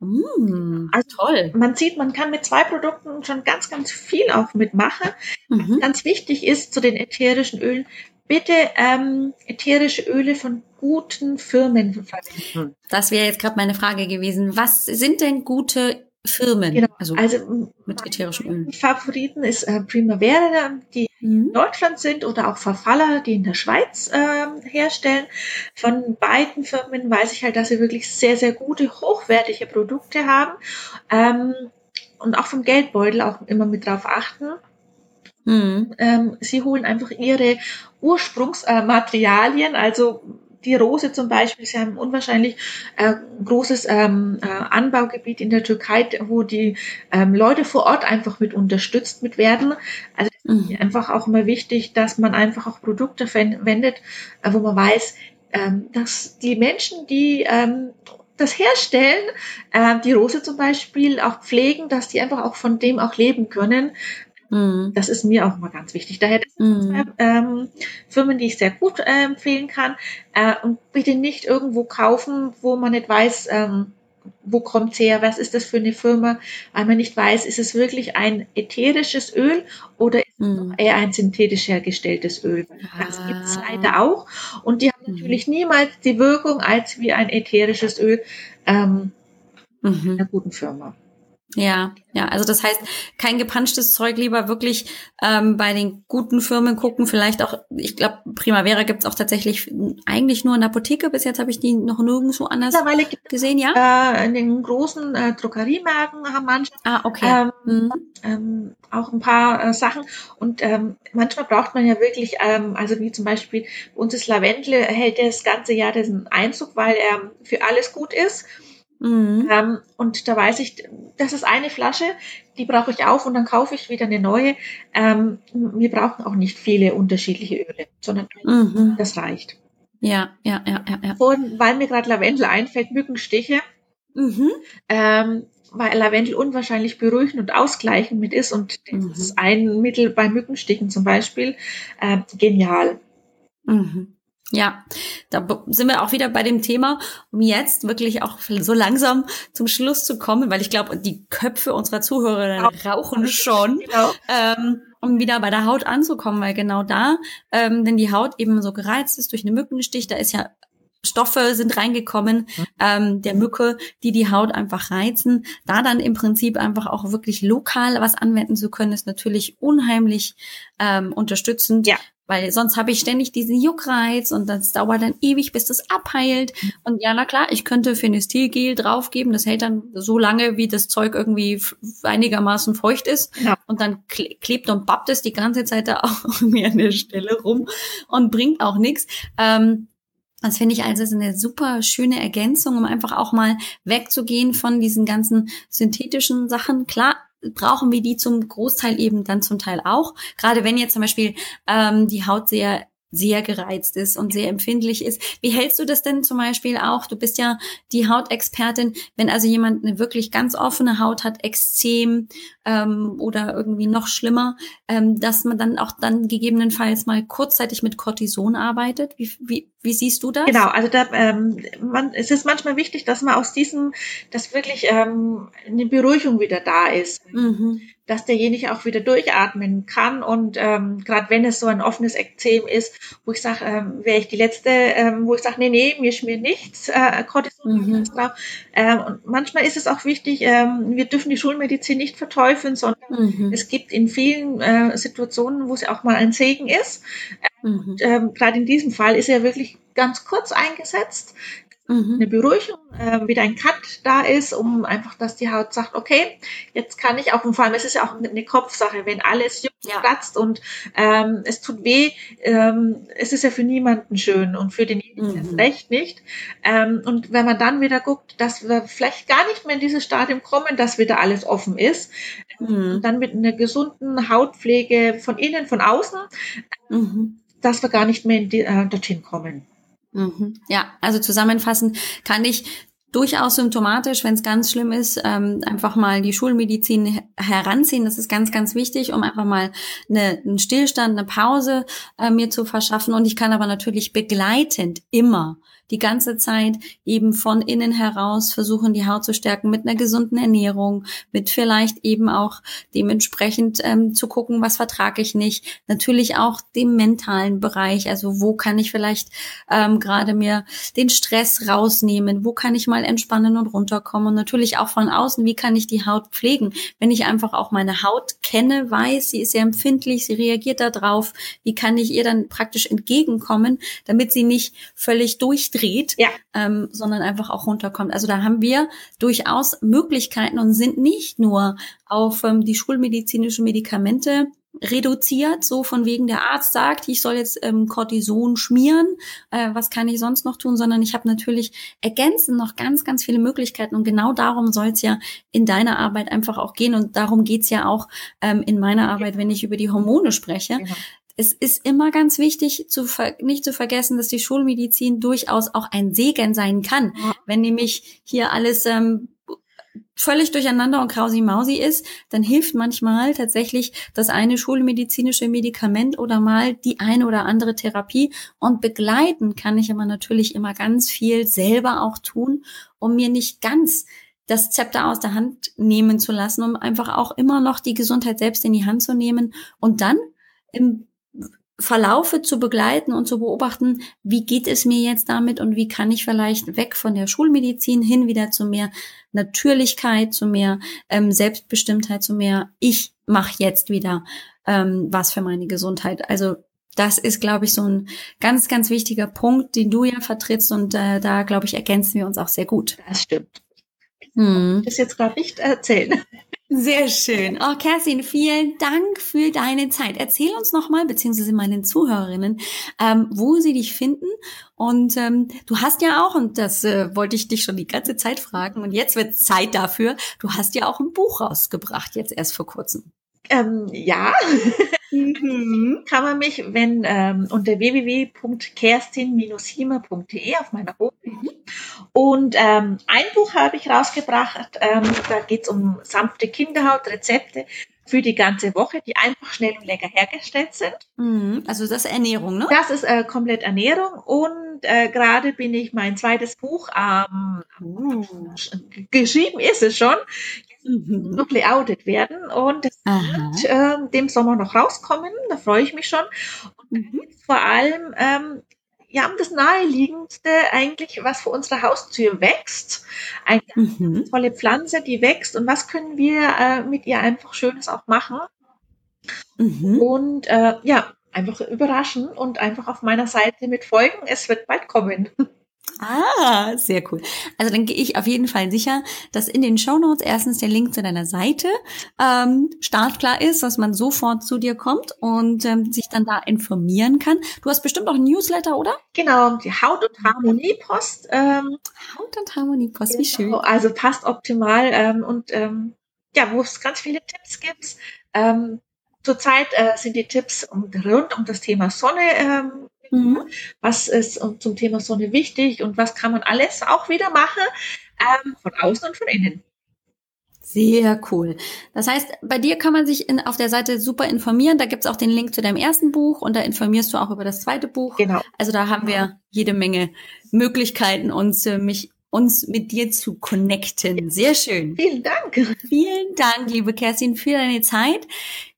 Mm, Also- toll. Man sieht, man kann mit zwei Produkten schon ganz, ganz viel auch mitmachen. Mhm. Ganz wichtig ist zu den ätherischen Ölen, bitte ähm, ätherische Öle von guten Firmen verwenden. Das wäre jetzt gerade meine Frage gewesen. Was sind denn gute Firmen? Genau. Also, Also mit ätherischen Ölen. Favoriten ist äh, Primavera, die in Mhm. Deutschland sind oder auch Verfaller, die in der Schweiz ähm, herstellen. Von beiden Firmen weiß ich halt, dass sie wirklich sehr, sehr gute, hochwertige Produkte haben ähm, und auch vom Geldbeutel auch immer mit drauf achten. Mhm. Ähm, sie holen einfach ihre Ursprungsmaterialien, äh, also die Rose zum Beispiel, sie haben ein unwahrscheinlich äh, großes ähm, äh, Anbaugebiet in der Türkei, wo die ähm, Leute vor Ort einfach mit unterstützt mit werden. Also Mhm. einfach auch mal wichtig, dass man einfach auch Produkte verwendet, äh, wo man weiß, ähm, dass die Menschen, die ähm, das herstellen, äh, die Rose zum Beispiel auch pflegen, dass die einfach auch von dem auch leben können. Mhm. Das ist mir auch mal ganz wichtig. Daher das sind zwei Mhm. ähm, Firmen, die ich sehr gut äh, empfehlen kann. Äh, und bitte nicht irgendwo kaufen, wo man nicht weiß, ähm, wo kommt's her, was ist das für eine Firma, weil man nicht weiß, ist es wirklich ein ätherisches Öl oder Mhm. eher ein synthetisch hergestelltes Öl. Das Ah. gibt's leider auch. Und die haben Mhm. natürlich niemals die Wirkung als wie ein ätherisches Öl ähm, Mhm. einer guten Firma. Ja, ja, also das heißt, kein gepanschtes Zeug, lieber wirklich ähm, bei den guten Firmen gucken. Vielleicht auch, ich glaube, Primavera gibt's auch tatsächlich eigentlich nur in der Apotheke. Bis jetzt habe ich die noch nirgendwo anders Mittlerweile gibt es gesehen, ja? äh, in den großen äh, Drogeriemärkten haben manche Ah, okay. ähm, Mhm. ähm, auch ein paar äh, Sachen. Und ähm, manchmal braucht man ja wirklich, ähm, also wie zum Beispiel bei uns ist Lavendel, hält das ganze Jahr diesen Einzug, weil er für alles gut ist. Mhm. Ähm, und da weiß ich, das ist eine Flasche, die brauche ich auf und dann kaufe ich wieder eine neue. Ähm, wir brauchen auch nicht viele unterschiedliche Öle, sondern Mhm. das reicht. Ja, ja, ja, ja, ja. Und weil mir gerade Lavendel einfällt, Mückenstiche, Mhm. ähm, weil Lavendel unwahrscheinlich beruhigend und ausgleichend mit ist und das Mhm. ist ein Mittel bei Mückenstichen zum Beispiel ähm, genial. Mhm. Ja, da sind wir auch wieder bei dem Thema, um jetzt wirklich auch so langsam zum Schluss zu kommen, weil ich glaube, die Köpfe unserer Zuhörer rauchen schon. Genau. ähm, um wieder bei der Haut anzukommen, weil genau da, ähm, wenn die Haut eben so gereizt ist durch einen Mückenstich, da ist ja Stoffe sind reingekommen ähm, der Mücke, die die Haut einfach reizen. Da dann im Prinzip einfach auch wirklich lokal was anwenden zu können, ist natürlich unheimlich ähm, unterstützend. Ja. Weil sonst habe ich ständig diesen Juckreiz und das dauert dann ewig, bis das abheilt. Und ja, na klar, ich könnte Phenestilgel draufgeben. Das hält dann so lange, wie das Zeug irgendwie einigermaßen feucht ist. Ja. Und dann kle klebt und babbt es die ganze Zeit da auch mir an der Stelle rum und bringt auch nichts. Ähm, das finde ich also eine super schöne Ergänzung, um einfach auch mal wegzugehen von diesen ganzen synthetischen Sachen. Klar, brauchen wir die zum Großteil eben dann zum Teil auch. Gerade wenn jetzt zum Beispiel ähm, die Haut sehr sehr gereizt ist und sehr empfindlich ist. Wie hältst du das denn zum Beispiel auch? Du bist ja die Hautexpertin, wenn also jemand eine wirklich ganz offene Haut hat, Extrem ähm, oder irgendwie noch schlimmer, ähm, dass man dann auch dann gegebenenfalls mal kurzzeitig mit Cortison arbeitet. Wie, wie, wie siehst du das? Genau, also da, ähm, man, es ist manchmal wichtig, dass man aus diesem, dass wirklich ähm, eine Beruhigung wieder da ist. Mhm dass derjenige auch wieder durchatmen kann. Und ähm, gerade wenn es so ein offenes Ekzem ist, wo ich sage, ähm, wäre ich die Letzte, ähm, wo ich sage, nee, nee, mir schmiert nichts, äh, Cortison mhm. drauf. Ähm, und manchmal ist es auch wichtig, ähm, wir dürfen die Schulmedizin nicht verteufeln, sondern mhm. es gibt in vielen äh, Situationen, wo es auch mal ein Segen ist. Mhm. Ähm, gerade in diesem Fall ist er wirklich ganz kurz eingesetzt mhm. eine Beruhigung, äh, wieder ein Cut da ist, um einfach, dass die Haut sagt, okay, jetzt kann ich auch, und vor allem, es ist ja auch eine Kopfsache, wenn alles juckt, ja. platzt und ähm, es tut weh, ähm, es ist ja für niemanden schön und für denjenigen mhm. recht nicht. Ähm, und wenn man dann wieder guckt, dass wir vielleicht gar nicht mehr in dieses Stadium kommen, dass wieder alles offen ist, mhm. dann mit einer gesunden Hautpflege von innen, von außen, mhm. dass wir gar nicht mehr die, äh, dorthin kommen. Mhm. Ja, also zusammenfassend kann ich durchaus symptomatisch, wenn es ganz schlimm ist, ähm, einfach mal die Schulmedizin heranziehen. Das ist ganz, ganz wichtig, um einfach mal eine, einen Stillstand, eine Pause äh, mir zu verschaffen. Und ich kann aber natürlich begleitend immer die ganze Zeit eben von innen heraus versuchen, die Haut zu stärken mit einer gesunden Ernährung, mit vielleicht eben auch dementsprechend ähm, zu gucken, was vertrage ich nicht. Natürlich auch dem mentalen Bereich, also wo kann ich vielleicht ähm, gerade mir den Stress rausnehmen, wo kann ich mal entspannen und runterkommen? Und natürlich auch von außen, wie kann ich die Haut pflegen, wenn ich einfach auch meine Haut kenne, weiß, sie ist sehr empfindlich, sie reagiert darauf, wie kann ich ihr dann praktisch entgegenkommen, damit sie nicht völlig durchdreht dreht, ja. ähm, sondern einfach auch runterkommt. Also da haben wir durchaus Möglichkeiten und sind nicht nur auf ähm, die schulmedizinischen Medikamente reduziert, so von wegen der Arzt sagt, ich soll jetzt ähm, Cortison schmieren, äh, was kann ich sonst noch tun, sondern ich habe natürlich ergänzend noch ganz, ganz viele Möglichkeiten und genau darum soll es ja in deiner Arbeit einfach auch gehen und darum geht's ja auch ähm, in meiner Arbeit, wenn ich über die Hormone spreche, genau es ist immer ganz wichtig, zu nicht zu vergessen, dass die Schulmedizin durchaus auch ein Segen sein kann. Ja. Wenn nämlich hier alles ähm, völlig durcheinander und krausi-mausi ist, dann hilft manchmal tatsächlich das eine schulmedizinische Medikament oder mal die eine oder andere Therapie. Und begleiten kann ich aber natürlich immer ganz viel selber auch tun, um mir nicht ganz das Zepter aus der Hand nehmen zu lassen, um einfach auch immer noch die Gesundheit selbst in die Hand zu nehmen und dann im Verlaufe zu begleiten und zu beobachten, wie geht es mir jetzt damit und wie kann ich vielleicht weg von der Schulmedizin hin wieder zu mehr Natürlichkeit, zu mehr ähm, Selbstbestimmtheit, zu mehr ich mache jetzt wieder ähm, was für meine Gesundheit. Also das ist, glaube ich, so ein ganz, ganz wichtiger Punkt, den du ja vertrittst und äh, da, glaube ich, ergänzen wir uns auch sehr gut. Das stimmt. Hm. Das jetzt gerade nicht erzählen. Sehr schön. Oh, Kerstin, vielen Dank für deine Zeit. Erzähl uns nochmal, beziehungsweise meinen Zuhörerinnen, ähm, wo sie dich finden. Und ähm, du hast ja auch, und das äh, wollte ich dich schon die ganze Zeit fragen, und jetzt wird Zeit dafür, du hast ja auch ein Buch rausgebracht, jetzt erst vor kurzem. Ähm, ja, mhm. kann man mich, wenn ähm, unter www.kerstin-hime.de auf meiner Homepage. Mhm. Und ähm, ein Buch habe ich rausgebracht, ähm, da geht es um sanfte Kinderhaut, Rezepte für die ganze Woche, die einfach schnell und lecker hergestellt sind. Mhm. Also das ist Ernährung, ne? Das ist äh, komplett Ernährung und äh, gerade bin ich mein zweites Buch ähm, geschrieben ist es schon mhm. noch layoutet werden und das wird äh, dem Sommer noch rauskommen. Da freue ich mich schon. Und mhm. vor allem ähm, ja, das naheliegendste eigentlich, was vor unserer Haustür wächst. Eine mhm. tolle Pflanze, die wächst. Und was können wir äh, mit ihr einfach Schönes auch machen? Mhm. Und äh, ja, einfach überraschen und einfach auf meiner Seite mit folgen. Es wird bald kommen. Ah, sehr cool. Also dann gehe ich auf jeden Fall sicher, dass in den Show Notes erstens der Link zu deiner Seite ähm, startklar ist, dass man sofort zu dir kommt und ähm, sich dann da informieren kann. Du hast bestimmt auch ein Newsletter, oder? Genau, die Haut- und Harmoniepost. Ähm, Haut- und Harmoniepost, genau, wie schön. Also passt optimal ähm, und ähm, ja, wo es ganz viele Tipps gibt. Ähm, Zurzeit äh, sind die Tipps um, rund um das Thema Sonne ähm, Mhm. Was ist zum Thema Sonne wichtig und was kann man alles auch wieder machen, ähm, von außen und von innen. Sehr cool. Das heißt, bei dir kann man sich in, auf der Seite super informieren. Da gibt's auch den Link zu deinem ersten Buch und da informierst du auch über das zweite Buch. Genau. Also da haben wir jede Menge Möglichkeiten, uns, äh, mich, uns mit dir zu connecten. Sehr schön. Vielen Dank. Vielen Dank, liebe Kerstin, für deine Zeit.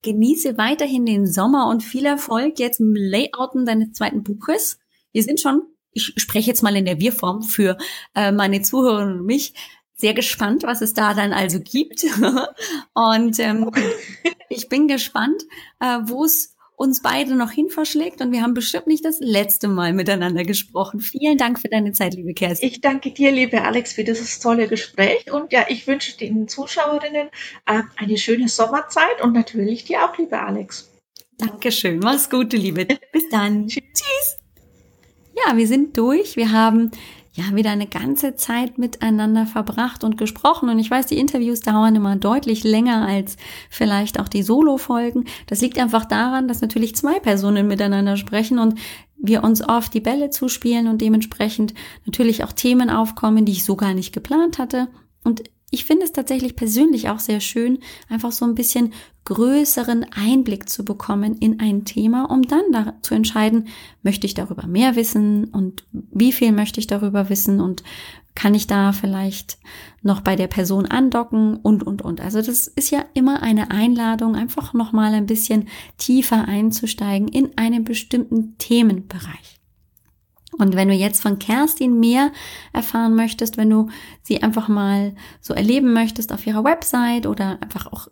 Genieße weiterhin den Sommer und viel Erfolg jetzt im Layouten deines zweiten Buches. Wir sind schon ich spreche jetzt mal in der Wir-Form für äh, meine Zuhörerinnen und mich sehr gespannt, was es da dann also gibt. und ähm, ich bin gespannt, äh, wo es uns beide noch hin verschlägt und wir haben bestimmt nicht das letzte Mal miteinander gesprochen. Vielen Dank für deine Zeit, liebe Kerstin. Ich danke dir, liebe Alex, für dieses tolle Gespräch und ja, ich wünsche den Zuschauerinnen äh, eine schöne Sommerzeit und natürlich dir auch, liebe Alex. Dankeschön. Mach's gut, du Liebe. Bis dann. Tschüss. Ja, wir sind durch. Wir haben ja wieder eine ganze Zeit miteinander verbracht und gesprochen. Und ich weiß, die Interviews dauern immer deutlich länger als vielleicht auch die Solo-Folgen. Das liegt einfach daran, dass natürlich zwei Personen miteinander sprechen und wir uns oft die Bälle zuspielen und dementsprechend natürlich auch Themen aufkommen, die ich so gar nicht geplant hatte. Und ich finde es tatsächlich persönlich auch sehr schön, einfach so ein bisschen größeren Einblick zu bekommen in ein Thema, um dann da zu entscheiden, möchte ich darüber mehr wissen und wie viel möchte ich darüber wissen und kann ich da vielleicht noch bei der Person andocken und, und, und. Also das ist ja immer eine Einladung, einfach nochmal ein bisschen tiefer einzusteigen in einen bestimmten Themenbereich. Und wenn du jetzt von Kerstin mehr erfahren möchtest, wenn du sie einfach mal so erleben möchtest auf ihrer Website oder einfach auch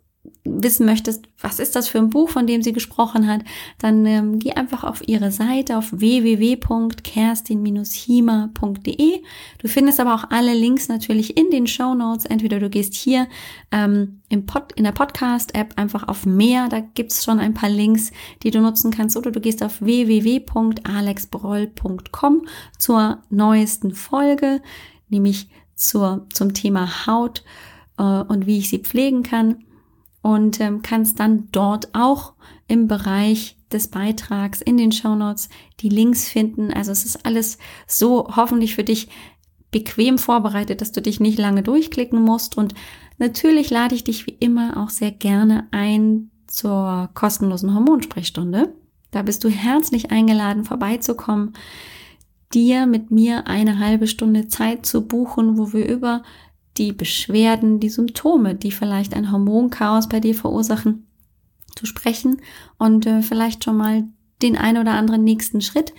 wissen möchtest, was ist das für ein Buch, von dem sie gesprochen hat, dann ähm, geh einfach auf ihre Seite auf www.kerstin-hima.de. Du findest aber auch alle Links natürlich in den Show Notes. Entweder du gehst hier ähm, im Pod, in der Podcast-App einfach auf mehr, da gibt's schon ein paar Links, die du nutzen kannst, oder du gehst auf www.alexbroll.com zur neuesten Folge, nämlich zur, zum Thema Haut äh, und wie ich sie pflegen kann und ähm, kannst dann dort auch im Bereich des Beitrags in den Show Notes die Links finden. Also es ist alles so hoffentlich für dich bequem vorbereitet, dass du dich nicht lange durchklicken musst. Und natürlich lade ich dich wie immer auch sehr gerne ein zur kostenlosen Hormonsprechstunde. Da bist du herzlich eingeladen, vorbeizukommen, dir mit mir eine halbe Stunde Zeit zu buchen, wo wir über die Beschwerden, die Symptome, die vielleicht ein Hormonchaos bei dir verursachen, zu sprechen und äh, vielleicht schon mal den ein oder anderen nächsten Schritt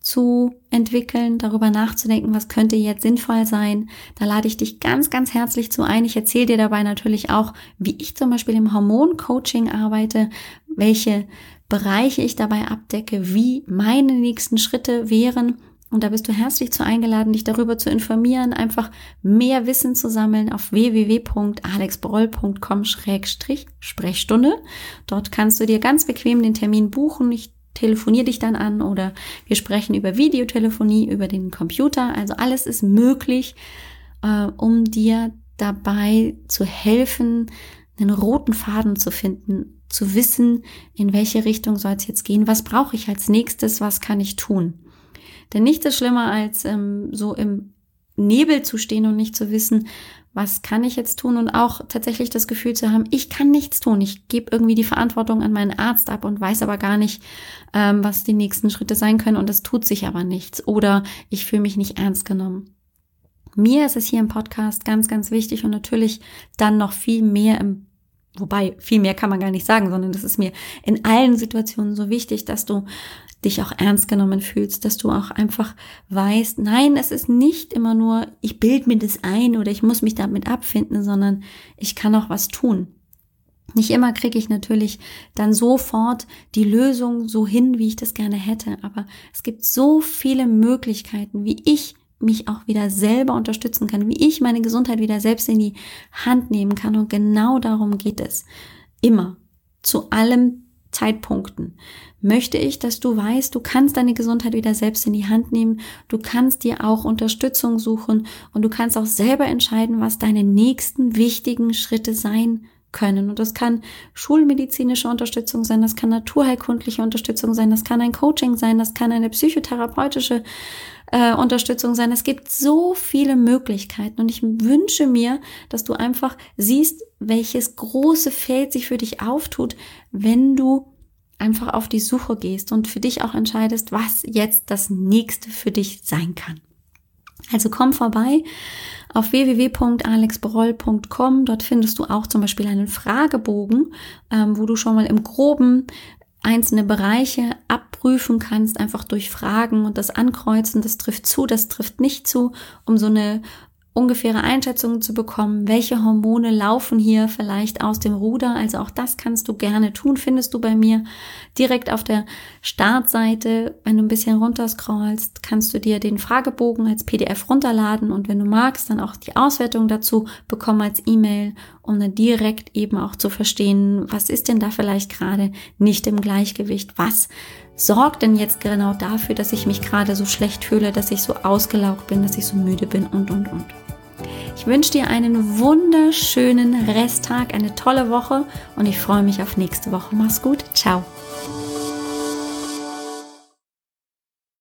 zu entwickeln, darüber nachzudenken, was könnte jetzt sinnvoll sein. Da lade ich dich ganz, ganz herzlich zu ein. Ich erzähle dir dabei natürlich auch, wie ich zum Beispiel im Hormoncoaching arbeite, welche Bereiche ich dabei abdecke, wie meine nächsten Schritte wären und da bist du herzlich zu eingeladen, dich darüber zu informieren, einfach mehr Wissen zu sammeln auf www.alexbroll.com-sprechstunde. Dort kannst du dir ganz bequem den Termin buchen. Ich telefoniere dich dann an oder wir sprechen über Videotelefonie, über den Computer. Also alles ist möglich, äh, um dir dabei zu helfen, einen roten Faden zu finden, zu wissen, in welche Richtung soll es jetzt gehen, was brauche ich als nächstes, was kann ich tun. Denn nichts ist schlimmer, als ähm, so im Nebel zu stehen und nicht zu wissen, was kann ich jetzt tun und auch tatsächlich das Gefühl zu haben, ich kann nichts tun. Ich gebe irgendwie die Verantwortung an meinen Arzt ab und weiß aber gar nicht, ähm, was die nächsten Schritte sein können und es tut sich aber nichts oder ich fühle mich nicht ernst genommen. Mir ist es hier im Podcast ganz, ganz wichtig und natürlich dann noch viel mehr im Wobei, viel mehr kann man gar nicht sagen, sondern das ist mir in allen Situationen so wichtig, dass du dich auch ernst genommen fühlst, dass du auch einfach weißt, nein, es ist nicht immer nur, ich bild mir das ein oder ich muss mich damit abfinden, sondern ich kann auch was tun. Nicht immer kriege ich natürlich dann sofort die Lösung so hin, wie ich das gerne hätte, aber es gibt so viele Möglichkeiten, wie ich mich auch wieder selber unterstützen kann, wie ich meine Gesundheit wieder selbst in die Hand nehmen kann. Und genau darum geht es. Immer. Zu allem Zeitpunkten möchte ich, dass du weißt, du kannst deine Gesundheit wieder selbst in die Hand nehmen, du kannst dir auch Unterstützung suchen und du kannst auch selber entscheiden, was deine nächsten wichtigen Schritte sein können. Und das kann schulmedizinische Unterstützung sein, das kann naturheilkundliche Unterstützung sein, das kann ein Coaching sein, das kann eine psychotherapeutische äh, Unterstützung sein. Es gibt so viele Möglichkeiten und ich wünsche mir, dass du einfach siehst, welches große Feld sich für dich auftut, wenn du einfach auf die Suche gehst und für dich auch entscheidest, was jetzt das nächste für dich sein kann. Also komm vorbei auf www.alexbroll.com. Dort findest du auch zum Beispiel einen Fragebogen, ähm, wo du schon mal im groben einzelne Bereiche abprüfen kannst, einfach durch Fragen und das Ankreuzen, das trifft zu, das trifft nicht zu, um so eine ungefähre Einschätzungen zu bekommen, welche Hormone laufen hier vielleicht aus dem Ruder. Also auch das kannst du gerne tun, findest du bei mir direkt auf der Startseite. Wenn du ein bisschen runterscrollst, kannst du dir den Fragebogen als PDF runterladen und wenn du magst, dann auch die Auswertung dazu bekommen als E-Mail, um dann direkt eben auch zu verstehen, was ist denn da vielleicht gerade nicht im Gleichgewicht, was sorgt denn jetzt genau dafür, dass ich mich gerade so schlecht fühle, dass ich so ausgelaugt bin, dass ich so müde bin und, und, und. Ich wünsche dir einen wunderschönen Resttag, eine tolle Woche und ich freue mich auf nächste Woche. Mach's gut. Ciao.